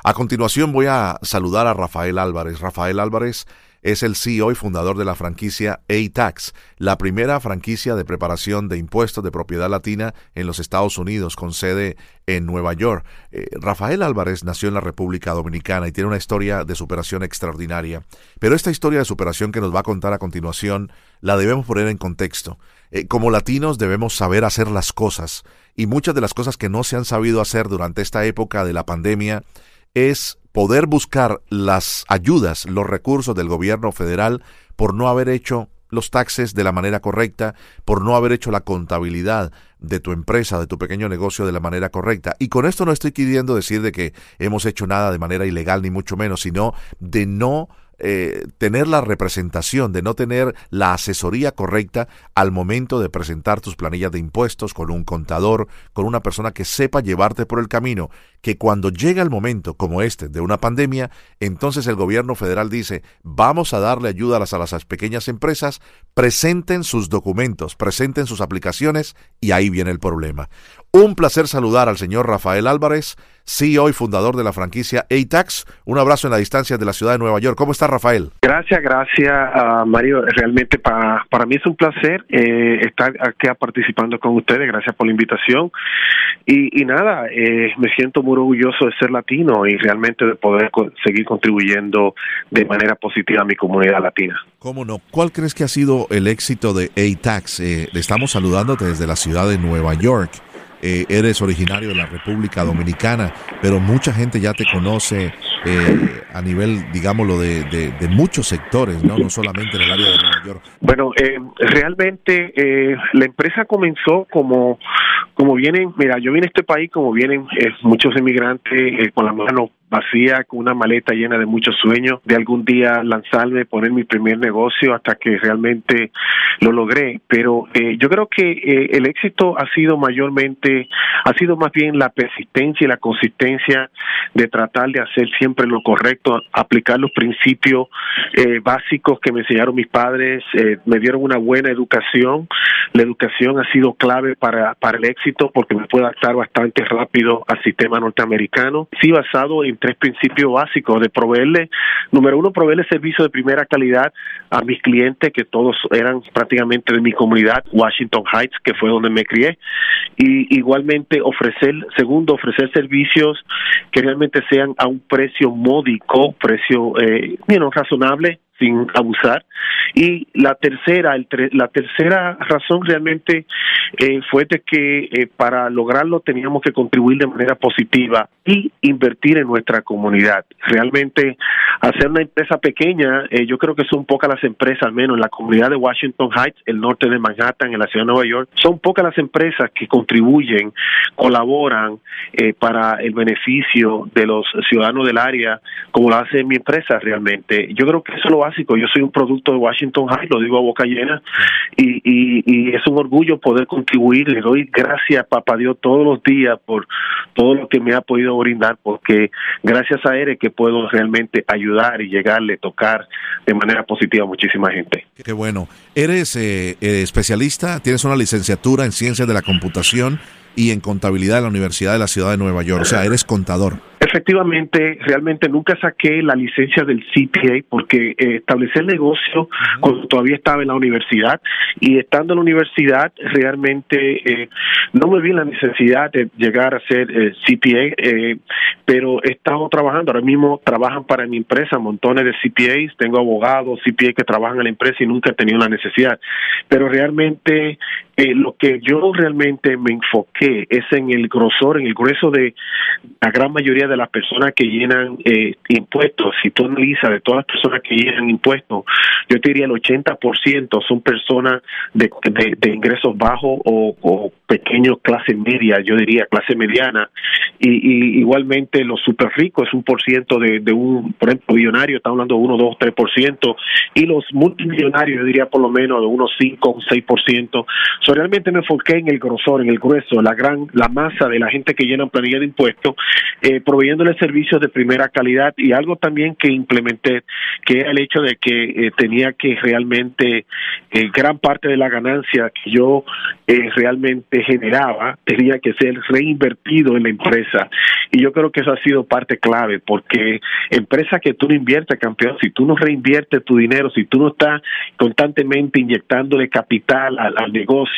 A continuación voy a saludar a Rafael Álvarez. Rafael Álvarez es el CEO y fundador de la franquicia A-Tax, la primera franquicia de preparación de impuestos de propiedad latina en los Estados Unidos, con sede en Nueva York. Eh, Rafael Álvarez nació en la República Dominicana y tiene una historia de superación extraordinaria. Pero esta historia de superación que nos va a contar a continuación la debemos poner en contexto. Eh, como latinos debemos saber hacer las cosas y muchas de las cosas que no se han sabido hacer durante esta época de la pandemia es poder buscar las ayudas, los recursos del gobierno federal por no haber hecho los taxes de la manera correcta, por no haber hecho la contabilidad de tu empresa, de tu pequeño negocio de la manera correcta. Y con esto no estoy queriendo decir de que hemos hecho nada de manera ilegal, ni mucho menos, sino de no eh, tener la representación, de no tener la asesoría correcta al momento de presentar tus planillas de impuestos con un contador, con una persona que sepa llevarte por el camino, que cuando llega el momento como este de una pandemia, entonces el gobierno federal dice, vamos a darle ayuda a las, a las pequeñas empresas, presenten sus documentos, presenten sus aplicaciones y ahí viene el problema. Un placer saludar al señor Rafael Álvarez, CEO y fundador de la franquicia ATAX. Un abrazo en la distancia de la ciudad de Nueva York. ¿Cómo está Rafael? Gracias, gracias Mario. Realmente para, para mí es un placer eh, estar aquí participando con ustedes. Gracias por la invitación. Y, nada, eh, me siento muy orgulloso de ser latino y realmente de poder seguir contribuyendo de manera positiva a mi comunidad latina. ¿Cómo no? ¿Cuál crees que ha sido el éxito de ATAX? Eh, le estamos saludándote desde la ciudad de Nueva York. Eh, eres originario de la República Dominicana, pero mucha gente ya te conoce eh, a nivel, digámoslo, de, muchos sectores, ¿no? no solamente en el área de Nueva York. Bueno, eh, realmente la empresa comenzó como, como vienen, mira, yo vine a este país como vienen muchos emigrantes con la mano vacía, con una maleta llena de muchos sueños, de algún día lanzarme, poner mi primer negocio hasta que realmente lo logré. Pero eh, yo creo que eh, el éxito ha sido mayormente, ha sido más bien la persistencia y la consistencia de tratar de hacer siempre lo correcto, aplicar los principios eh, básicos que me enseñaron mis padres, me dieron una buena educación. La educación ha sido clave para, para el éxito porque me puedo adaptar bastante rápido al sistema norteamericano. Sí, basado en tres principios básicos de proveerle, número uno, proveerle servicio de primera calidad a mis clientes, que todos eran prácticamente de mi comunidad, Washington Heights, que fue donde me crié, y igualmente ofrecer, segundo, ofrecer servicios que realmente sean a un precio módico, precio eh, razonable, sin abusar. Y la tercera, el la tercera razón realmente eh, fue de que eh, para lograrlo teníamos que contribuir de manera positiva y invertir en nuestra comunidad. Realmente hacer una empresa pequeña, eh, yo creo que son pocas las empresas, al menos en la comunidad de Washington Heights, el norte de Manhattan, en la ciudad de Nueva York, son pocas las empresas que contribuyen, colaboran para el beneficio de los ciudadanos del área, como lo hace mi empresa realmente. Yo creo que eso lo básico. Yo soy un producto de Washington High, lo digo a boca llena, y, y, es un orgullo poder contribuir. Le doy gracias, papá Dios, todos los días por todo lo que me ha podido brindar, porque gracias a él que puedo realmente ayudar y llegarle, tocar de manera positiva a muchísima gente. Qué bueno. ¿Eres eh, eh, especialista? ¿Tienes una licenciatura en ciencias de la computación? Y en contabilidad de la Universidad de la Ciudad de Nueva York. O sea, eres contador. Efectivamente, realmente nunca saqué la licencia del CPA porque eh, establecí el negocio cuando todavía estaba en la universidad y estando en la universidad realmente eh, no me vi la necesidad de llegar a ser eh, CPA, eh, pero he estado trabajando, ahora mismo trabajan para mi empresa montones de CPAs, tengo abogados CPA que trabajan en la empresa y nunca he tenido la necesidad, pero realmente eh, lo que yo realmente me enfoqué es en el grosor, en el grueso de la gran mayoría de las personas que llenan eh, impuestos. Si tú analizas de todas las personas que llenan impuestos, yo te diría el 80% son personas de, de, ingresos bajos o, o pequeños, clase media, yo diría clase mediana, y, y igualmente los super ricos es un por ciento de, de un, por ejemplo, millonario, está hablando de 1, 2, 3%, y los multimillonarios, yo diría por lo menos de unos 5, 6%. So, realmente me enfoqué en el grosor, en el grueso, la gran, la masa de la gente que llena planilla de impuestos, eh, proveyéndole servicios de primera calidad y algo también que implementé, que era el hecho de que eh, tenía que realmente eh, gran parte de la ganancia que yo eh, realmente generaba tenía que ser reinvertido en la empresa. Y yo creo que eso ha sido parte clave porque empresa que tú no inviertes, campeón, si tú no reinviertes tu dinero, si tú no estás constantemente inyectándole capital al, al negocio,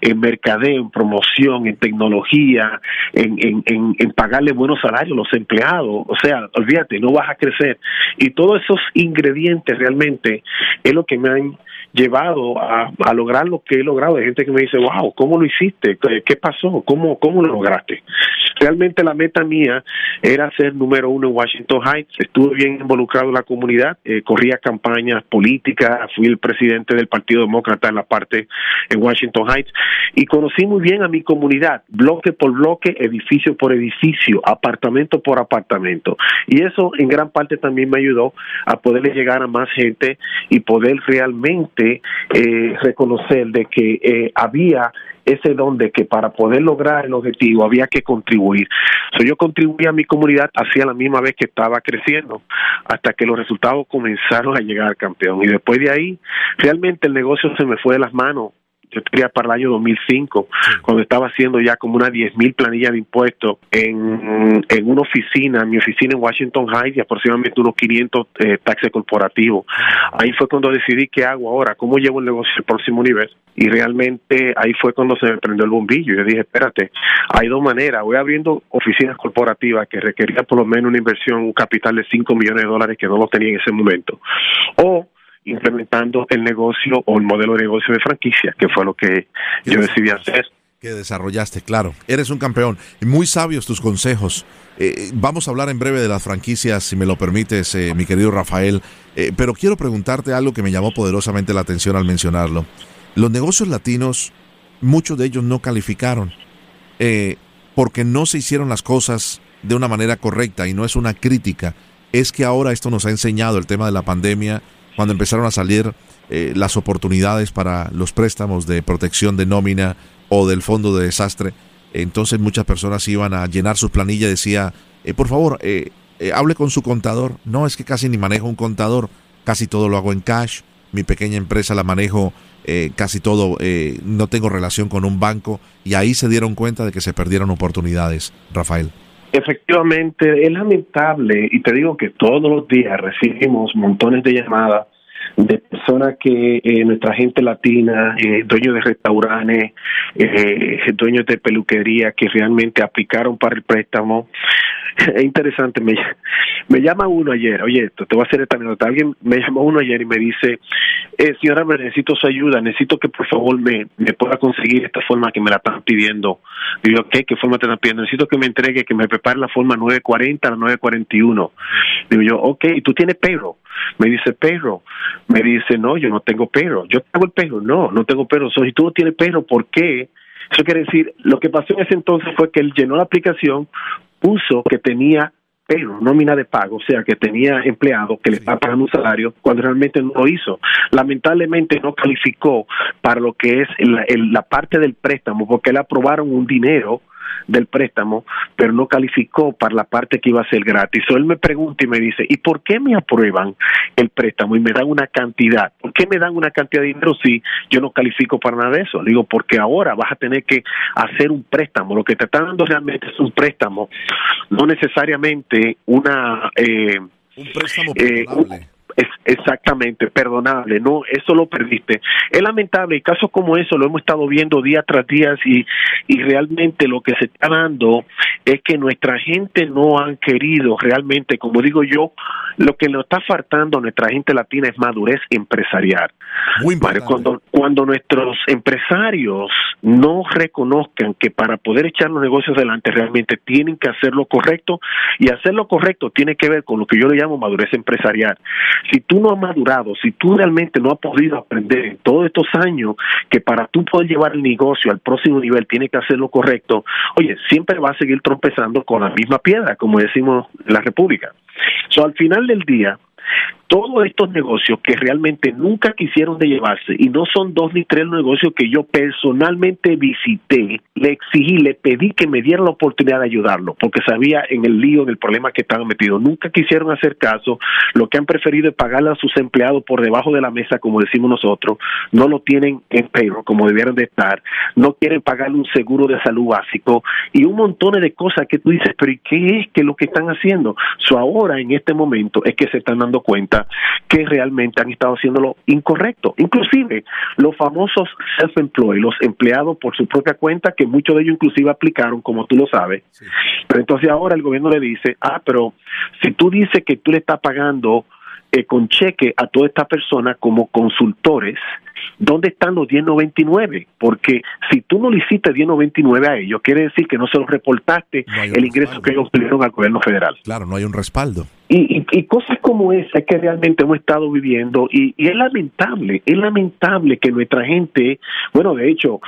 en mercadeo, en promoción, en tecnología, en, en, en, en pagarle buenos salarios a los empleados, o sea, olvídate, no vas a crecer. Y todos esos ingredientes realmente es lo que me han llevado a, lograr lo que he logrado. Hay gente que me dice, wow, ¿cómo lo hiciste? ¿Qué pasó? ¿Cómo, cómo lo lograste? Realmente la meta mía era ser número uno en Washington Heights. Estuve bien involucrado en la comunidad, eh, corría campañas políticas, fui el presidente del Partido Demócrata en la parte en Washington Heights y conocí muy bien a mi comunidad, bloque por bloque, edificio por edificio, apartamento por apartamento. Y eso en gran parte también me ayudó a poderle llegar a más gente y poder realmente eh, reconocer de que eh, había ese don de que para poder lograr el objetivo había que contribuir. So, yo contribuí a mi comunidad hacía la misma vez que estaba creciendo, hasta que los resultados comenzaron a llegar campeón. Y después de ahí, realmente el negocio se me fue de las manos yo quería para el año 2005, sí. cuando estaba haciendo ya como una 10 mil planillas de impuestos en, en una oficina, en mi oficina en Washington Heights, y aproximadamente unos 500 eh, taxes corporativos. Ahí fue cuando decidí qué hago ahora, cómo llevo el negocio al próximo nivel. Y realmente ahí fue cuando se me prendió el bombillo. Yo dije, espérate, hay dos maneras. Voy abriendo oficinas corporativas que requerían por lo menos una inversión, un capital de 5 millones de dólares que no lo tenía en ese momento. O implementando el negocio o el modelo de negocio de franquicia, que fue lo que yo decidí hacer. Que desarrollaste, claro. Eres un campeón. Muy sabios tus consejos. Eh, vamos a hablar en breve de las franquicias, si me lo permites, eh, mi querido Rafael. Eh, pero quiero preguntarte algo que me llamó poderosamente la atención al mencionarlo. Los negocios latinos, muchos de ellos no calificaron eh, porque no se hicieron las cosas de una manera correcta y no es una crítica. Es que ahora esto nos ha enseñado el tema de la pandemia cuando empezaron a salir eh, las oportunidades para los préstamos de protección de nómina o del fondo de desastre, entonces muchas personas iban a llenar su planilla y decía, eh, por favor, eh, eh, hable con su contador. No, es que casi ni manejo un contador, casi todo lo hago en cash, mi pequeña empresa la manejo eh, casi todo, eh, no tengo relación con un banco y ahí se dieron cuenta de que se perdieron oportunidades, Rafael. Efectivamente, es lamentable y te digo que todos los días recibimos montones de llamadas de personas que eh, nuestra gente latina, eh, dueños de restaurantes, eh, dueños de peluquería que realmente aplicaron para el préstamo. Es interesante, me, me llama uno ayer, oye, esto, te voy a hacer esta anécdota. Alguien me llamó uno ayer y me dice, eh, señora, necesito su ayuda, necesito que por favor me, me pueda conseguir esta forma que me la están pidiendo. Digo, ¿qué? ¿Qué forma te están pidiendo? Necesito que me entregue, que me prepare la forma 940 a la 941. Digo yo, ok, ¿y tú tienes payroll? Me dice, payroll. Me dice, no, yo no tengo payroll. Yo tengo el payroll. No, no tengo payroll. So, si tú no tienes payroll, ¿por qué? Eso quiere decir, lo que pasó en ese entonces fue que él llenó la aplicación, puso que tenía pero nómina de pago, o sea, que tenía empleado que le estaba pagando un salario cuando realmente no lo hizo. Lamentablemente no calificó para lo que es la, el, la parte del préstamo porque le aprobaron un dinero del préstamo, pero no calificó para la parte que iba a ser gratis. So, él me pregunta y me dice, ¿y por qué me aprueban el préstamo y me dan una cantidad? ¿Por qué me dan una cantidad de dinero si yo no califico para nada de eso? digo, porque ahora vas a tener que hacer un préstamo. Lo que te está dando realmente es un préstamo, no necesariamente una... Eh, un préstamo eh, es exactamente perdonable, no, eso lo perdiste. Es lamentable, y casos como eso lo hemos estado viendo día tras día y, y realmente lo que se está dando es que nuestra gente no han querido realmente, como digo yo, lo que nos está faltando a nuestra gente latina es madurez empresarial. Muy cuando, cuando nuestros empresarios no reconozcan que para poder echar los negocios adelante realmente tienen que hacer lo correcto y hacer lo correcto tiene que ver con lo que yo le llamo madurez empresarial si tú no has madurado, si tú realmente no has podido aprender en todos estos años que para tú poder llevar el negocio al próximo nivel tiene que hacer lo correcto, oye, siempre va a seguir trompezando con la misma piedra, como decimos la República. So, al final del día, todos estos negocios que realmente nunca quisieron de llevarse y no son dos ni tres negocios que yo personalmente visité, le exigí, le pedí que me diera la oportunidad de ayudarlo porque sabía en el lío del problema que estaban metidos. Nunca quisieron hacer caso, lo que han preferido es pagarle a sus empleados por debajo de la mesa, como decimos nosotros, no lo tienen en payroll como debieran de estar, no quieren pagarle un seguro de salud básico y un montón de cosas que tú dices, pero ¿y qué es que lo que están haciendo? So ahora en este momento es que se están dando cuenta que realmente han estado haciendo lo incorrecto. Inclusive los famosos self-employed, los empleados por su propia cuenta, que muchos de ellos inclusive aplicaron, como tú lo sabes. Pero entonces ahora el gobierno le dice, ah, pero si tú dices que tú le estás pagando eh, con cheque a toda esta persona como consultores, ¿dónde están los 1099? Porque si tú no le hiciste 1099 a ellos, quiere decir que no se los reportaste el ingreso que ellos pidieron al gobierno federal. Claro, no hay un respaldo. Y, y, cosas como esa que realmente hemos estado viviendo y, y es lamentable, es lamentable que nuestra gente, bueno, de hecho,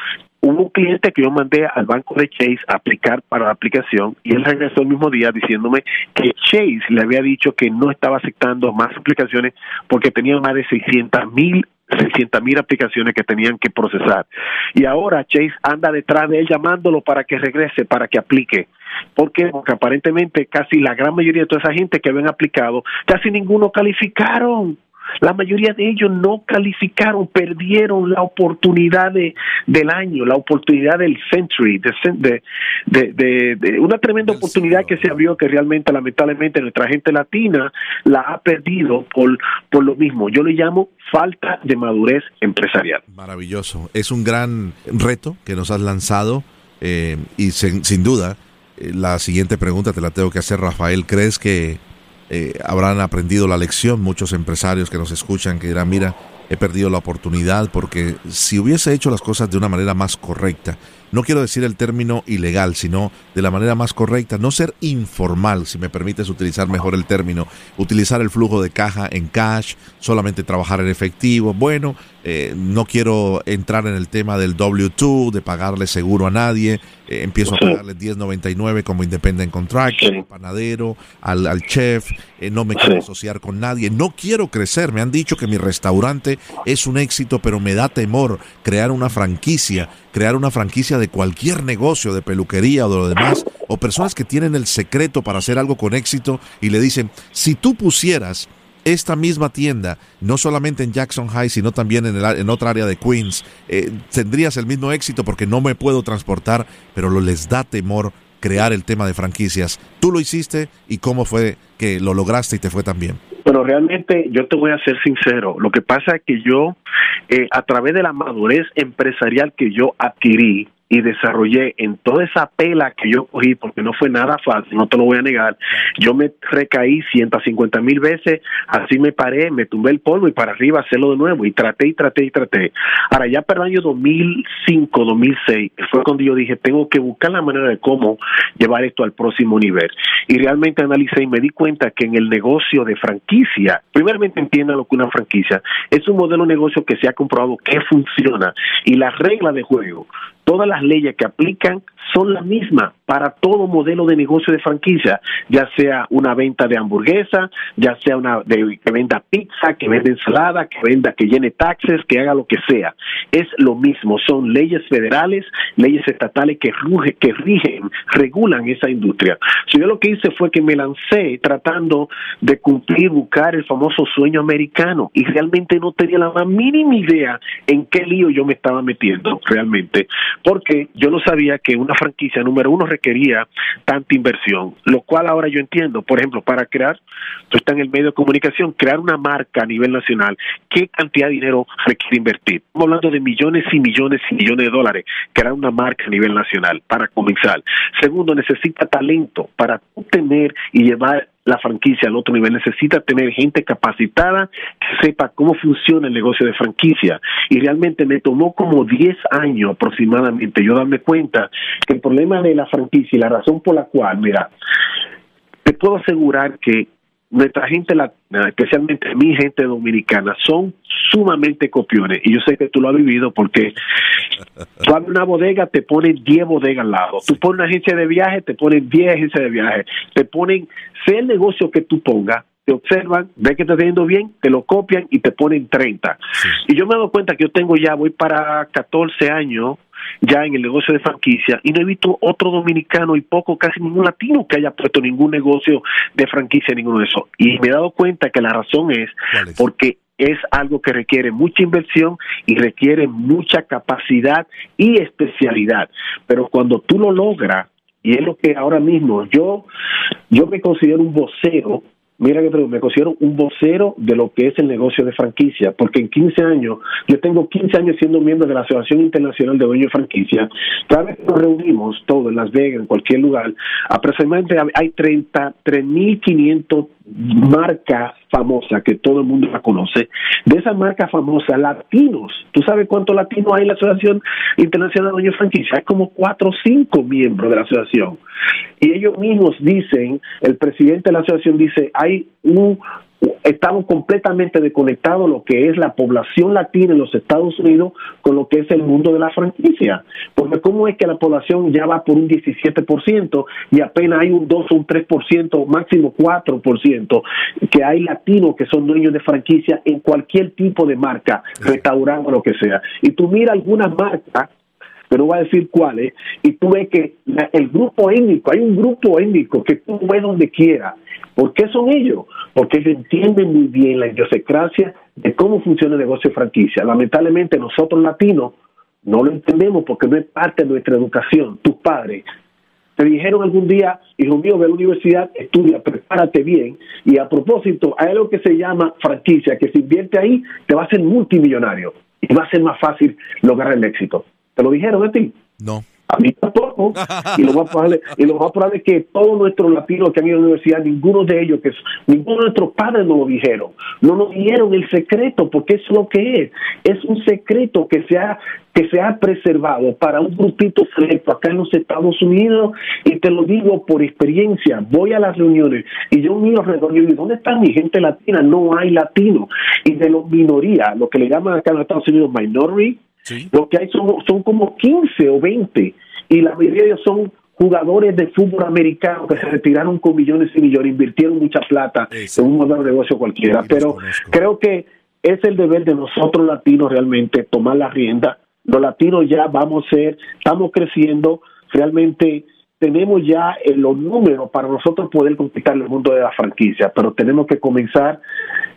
Hubo un cliente que yo mandé al banco de Chase a aplicar para la aplicación y él regresó el mismo día diciéndome que Chase le había dicho que no estaba aceptando más aplicaciones porque tenía más de 600 mil 600 mil aplicaciones que tenían que procesar. Y ahora Chase anda detrás de él llamándolo para que regrese, para que aplique. Porque aparentemente casi la gran mayoría de toda esa gente que habían aplicado, casi ninguno calificaron. La mayoría de ellos no calificaron, perdieron la oportunidad de, del año, la oportunidad del century, de, de, de, una tremenda oportunidad que se abrió que realmente, lamentablemente, nuestra gente latina la ha perdido por, por lo mismo. Yo le llamo falta de madurez empresarial. Maravilloso. Es un gran reto que nos has lanzado eh, y sin duda eh, la siguiente pregunta te la tengo que hacer, Rafael. ¿Crees que eh, habrán aprendido la lección, muchos empresarios que nos escuchan que dirán, mira, he perdido la oportunidad porque si hubiese hecho las cosas de una manera más correcta, no quiero decir el término ilegal, sino de la manera más correcta, no ser informal, si me permites utilizar mejor el término, utilizar el flujo de caja en cash, solamente trabajar en efectivo, bueno, eh, no quiero entrar en el tema del W2, de pagarle seguro a nadie, eh, empiezo a pagarle 10.99 como independent contractor, al panadero, al, al chef, eh, no me quiero asociar con nadie, no quiero crecer, me han dicho que mi restaurante es un éxito, pero me da temor crear una franquicia, crear una franquicia de cualquier negocio, de peluquería o de lo demás, o personas que tienen el secreto para hacer algo con éxito y le dicen, si tú pusieras esta misma tienda, no solamente en Jackson High, sino también en, el, en otra área de Queens, eh, tendrías el mismo éxito porque no me puedo transportar, pero lo les da temor crear el tema de franquicias. Tú lo hiciste y cómo fue que lo lograste y te fue tan bien. Bueno, realmente yo te voy a ser sincero. Lo que pasa es que yo, eh, a través de la madurez empresarial que yo adquirí, y desarrollé en toda esa pela que yo cogí, porque no fue nada fácil, no te lo voy a negar, yo me recaí 150 mil veces, así me paré, me tumbé el polvo y para arriba hacerlo de nuevo, y traté y traté y traté. Ahora, ya para el año 2005, 2006, fue cuando yo dije, tengo que buscar la manera de cómo llevar esto al próximo nivel. Y realmente analicé y me di cuenta que en el negocio de franquicia, primeramente entienda lo que una franquicia, es un modelo de negocio que se ha comprobado que funciona y las reglas de juego todas las leyes que aplican son las mismas para todo modelo de negocio de franquicia, ya sea una venta de hamburguesa, ya sea una de, que venda pizza, que venda ensalada, que venda, que llene taxes, que haga lo que sea. Es lo mismo, son leyes federales, leyes estatales que, ruge, que rigen, regulan esa industria. So, yo lo que hice fue que me lancé tratando de cumplir, buscar el famoso sueño americano y realmente no tenía la más mínima idea en qué lío yo me estaba metiendo realmente, porque yo no sabía que una franquicia número uno requería tanta inversión, lo cual ahora yo entiendo, por ejemplo, para crear, tú estás en el medio de comunicación, crear una marca a nivel nacional, ¿qué cantidad de dinero requiere invertir? Estamos hablando de millones y millones y millones de dólares, crear una marca a nivel nacional para comenzar. Segundo, necesita talento para tener y llevar la franquicia al otro nivel. Necesita tener gente capacitada que sepa cómo funciona el negocio de franquicia. Y realmente me tomó como 10 años aproximadamente yo darme cuenta que el problema de la franquicia y la razón por la cual, mira, te puedo asegurar que nuestra gente latina, especialmente mi gente dominicana, son sumamente copiones. Y yo sé que tú lo has vivido porque tú abres una bodega, te ponen 10 bodegas al lado. Tú pones una agencia de viaje, te ponen 10 agencias de viaje. Te ponen, sea el negocio que tú pongas, te observan, ven que te está yendo bien, te lo copian y te ponen 30. Sí. Y yo me he dado cuenta que yo tengo ya, voy para 14 años ya en el negocio de franquicia y no he visto otro dominicano y poco, casi ningún latino que haya puesto ningún negocio de franquicia, ninguno de esos. Y me he dado cuenta que la razón es, es? porque es algo que requiere mucha inversión y requiere mucha capacidad y especialidad. Pero cuando tú lo logras, y es lo que ahora mismo yo, yo me considero un vocero mira que me considero un vocero de lo que es el negocio de franquicia, porque en 15 años, yo tengo 15 años siendo miembro de la Asociación Internacional de Dueños de Franquicia, cada vez que nos reunimos, todos en Las Vegas, en cualquier lugar, aproximadamente hay 33.500 marcas famosas que todo el mundo la conoce. De esas marcas famosas, latinos, ¿tú sabes cuántos latinos hay en la Asociación Internacional de Dueños Franquicia? Hay como 4 o 5 miembros de la asociación. Y ellos mismos dicen, el presidente de la asociación dice, hay un, estamos completamente desconectados lo que es la población latina en los Estados Unidos con lo que es el mundo de la franquicia. Porque cómo es que la población ya va por un 17% y apenas hay un 2 o un 3%, máximo 4%, que hay latinos que son dueños de franquicia en cualquier tipo de marca, restaurante o lo que sea. Y tú mira algunas marcas pero voy a decir cuáles, y tú ves que la, el grupo étnico, hay un grupo étnico que tú ves donde quiera. ¿Por qué son ellos? Porque ellos entienden muy bien la idiosincrasia de cómo funciona el negocio de franquicia. Lamentablemente nosotros latinos no lo entendemos porque no es parte de nuestra educación. Tus padres te dijeron algún día, hijo mío, ve a la universidad, estudia, prepárate bien. Y a propósito, hay algo que se llama franquicia, que si invierte ahí, te va a ser multimillonario y va a ser más fácil lograr el éxito. ¿Te lo dijeron a ti? No. A mí tampoco. y lo más probable, y lo más probable es que todos nuestros latinos que han ido a la universidad, ninguno de ellos, que ninguno de nuestros padres nos lo dijeron. No nos dieron el secreto, porque es lo que es. Es un secreto que se ha que se ha preservado para un grupito selecto acá en los Estados Unidos y te lo digo por experiencia, voy a las reuniones y yo miro alrededor y digo, ¿dónde está mi gente latina? No hay latino. Y de los minoría, lo que le llaman acá en los Estados Unidos minority, Sí. Lo que hay son, son como 15 o 20 y la mayoría de ellos son jugadores de fútbol americano que se retiraron con millones y millones, invirtieron mucha plata en un modelo de negocio cualquiera. Pero creo que es el deber de nosotros latinos realmente tomar la rienda. Los latinos ya vamos a ser, estamos creciendo, realmente tenemos ya los números para nosotros poder conquistar el mundo de la franquicia, pero tenemos que comenzar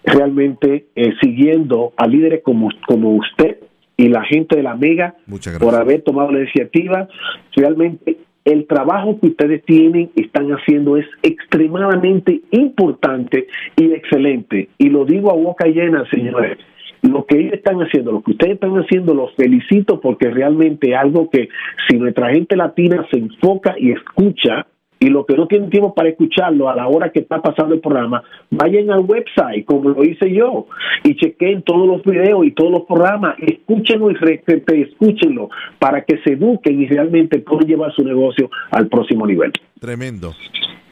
realmente eh, siguiendo a líderes como, como usted, y la gente de la Mega por haber tomado la iniciativa. Realmente el trabajo que ustedes tienen, están haciendo es extremadamente importante y excelente. Y lo digo a boca llena, señores. Lo que ellos están haciendo, lo que ustedes están haciendo, los felicito porque realmente algo que si nuestra gente latina se enfoca y escucha, y los que no tienen tiempo para escucharlo a la hora que está pasando el programa, vayan al website, como lo hice yo, y chequen todos los videos y todos los programas, escúchenlo y escúchenlo para que se eduquen y realmente puedan llevar su negocio al próximo nivel. Tremendo.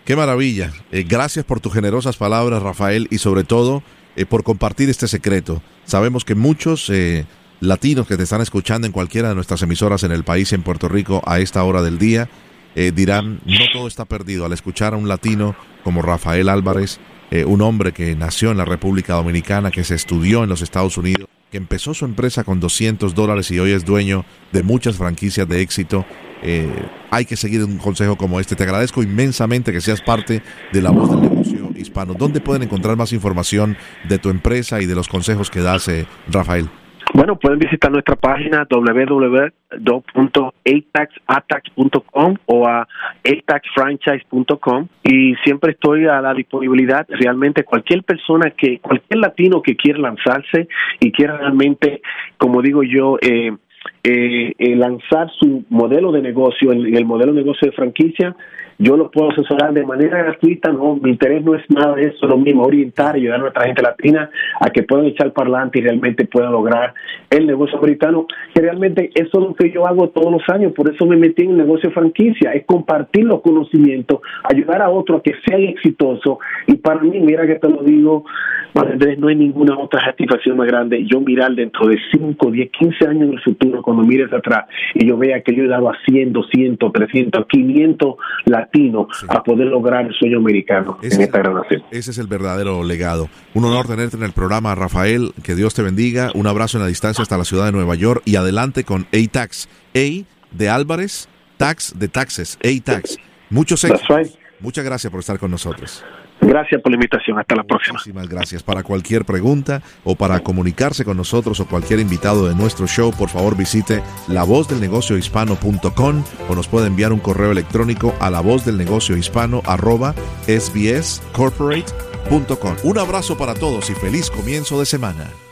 Qué maravilla. Eh, gracias por tus generosas palabras, Rafael, y sobre todo eh, por compartir este secreto. Sabemos que muchos eh, latinos que te están escuchando en cualquiera de nuestras emisoras en el país, en Puerto Rico, a esta hora del día, eh, dirán, no todo está perdido al escuchar a un latino como Rafael Álvarez, eh, un hombre que nació en la República Dominicana, que se estudió en los Estados Unidos, que empezó su empresa con 200 dólares y hoy es dueño de muchas franquicias de éxito. Eh, hay que seguir un consejo como este. Te agradezco inmensamente que seas parte de la voz del negocio hispano. ¿Dónde pueden encontrar más información de tu empresa y de los consejos que das, Rafael? Bueno, pueden visitar nuestra página www.ataxatax.com o a ataxfranchise.com y siempre estoy a la disponibilidad. Realmente cualquier persona que, cualquier latino que quiera lanzarse y quiera realmente, como digo yo, eh, eh, eh, lanzar su modelo de negocio, el, el modelo de negocio de franquicia, yo lo puedo asesorar de manera gratuita, no, mi interés no es nada de eso, lo mismo, orientar, ayudar a nuestra gente latina a que puedan echar para adelante y realmente puedan lograr el negocio americano, que realmente eso es lo que yo hago todos los años, por eso me metí en el negocio de franquicia, es compartir los conocimientos, ayudar a otros a que sean exitosos, y para mí, mira que te lo digo, Andrés, no hay ninguna otra satisfacción más grande, yo mirar dentro de 5, 10, 15 años en el futuro, cuando mires atrás, y yo vea que yo he dado a 100, 200, 300, 500 latinos a poder lograr el sueño americano en esta gran nación. Ese es el verdadero legado. Un honor tenerte en el programa, Rafael, que Dios te bendiga, un abrazo en la distancia hasta la ciudad de Nueva York y adelante con A-Tax. A de Álvarez, Tax de Taxes, A-Tax. Muchos éxitos. Muchas gracias por estar con nosotros. Gracias por la invitación. Hasta la próxima. Muchísimas gracias. Para cualquier pregunta o para comunicarse con nosotros o cualquier invitado de nuestro show, por favor visite lavozdelnegociohispano.com o nos puede enviar un correo electrónico a lavozdelnegociohispano arroba sbscorporate.com. Un abrazo para todos y feliz comienzo de semana.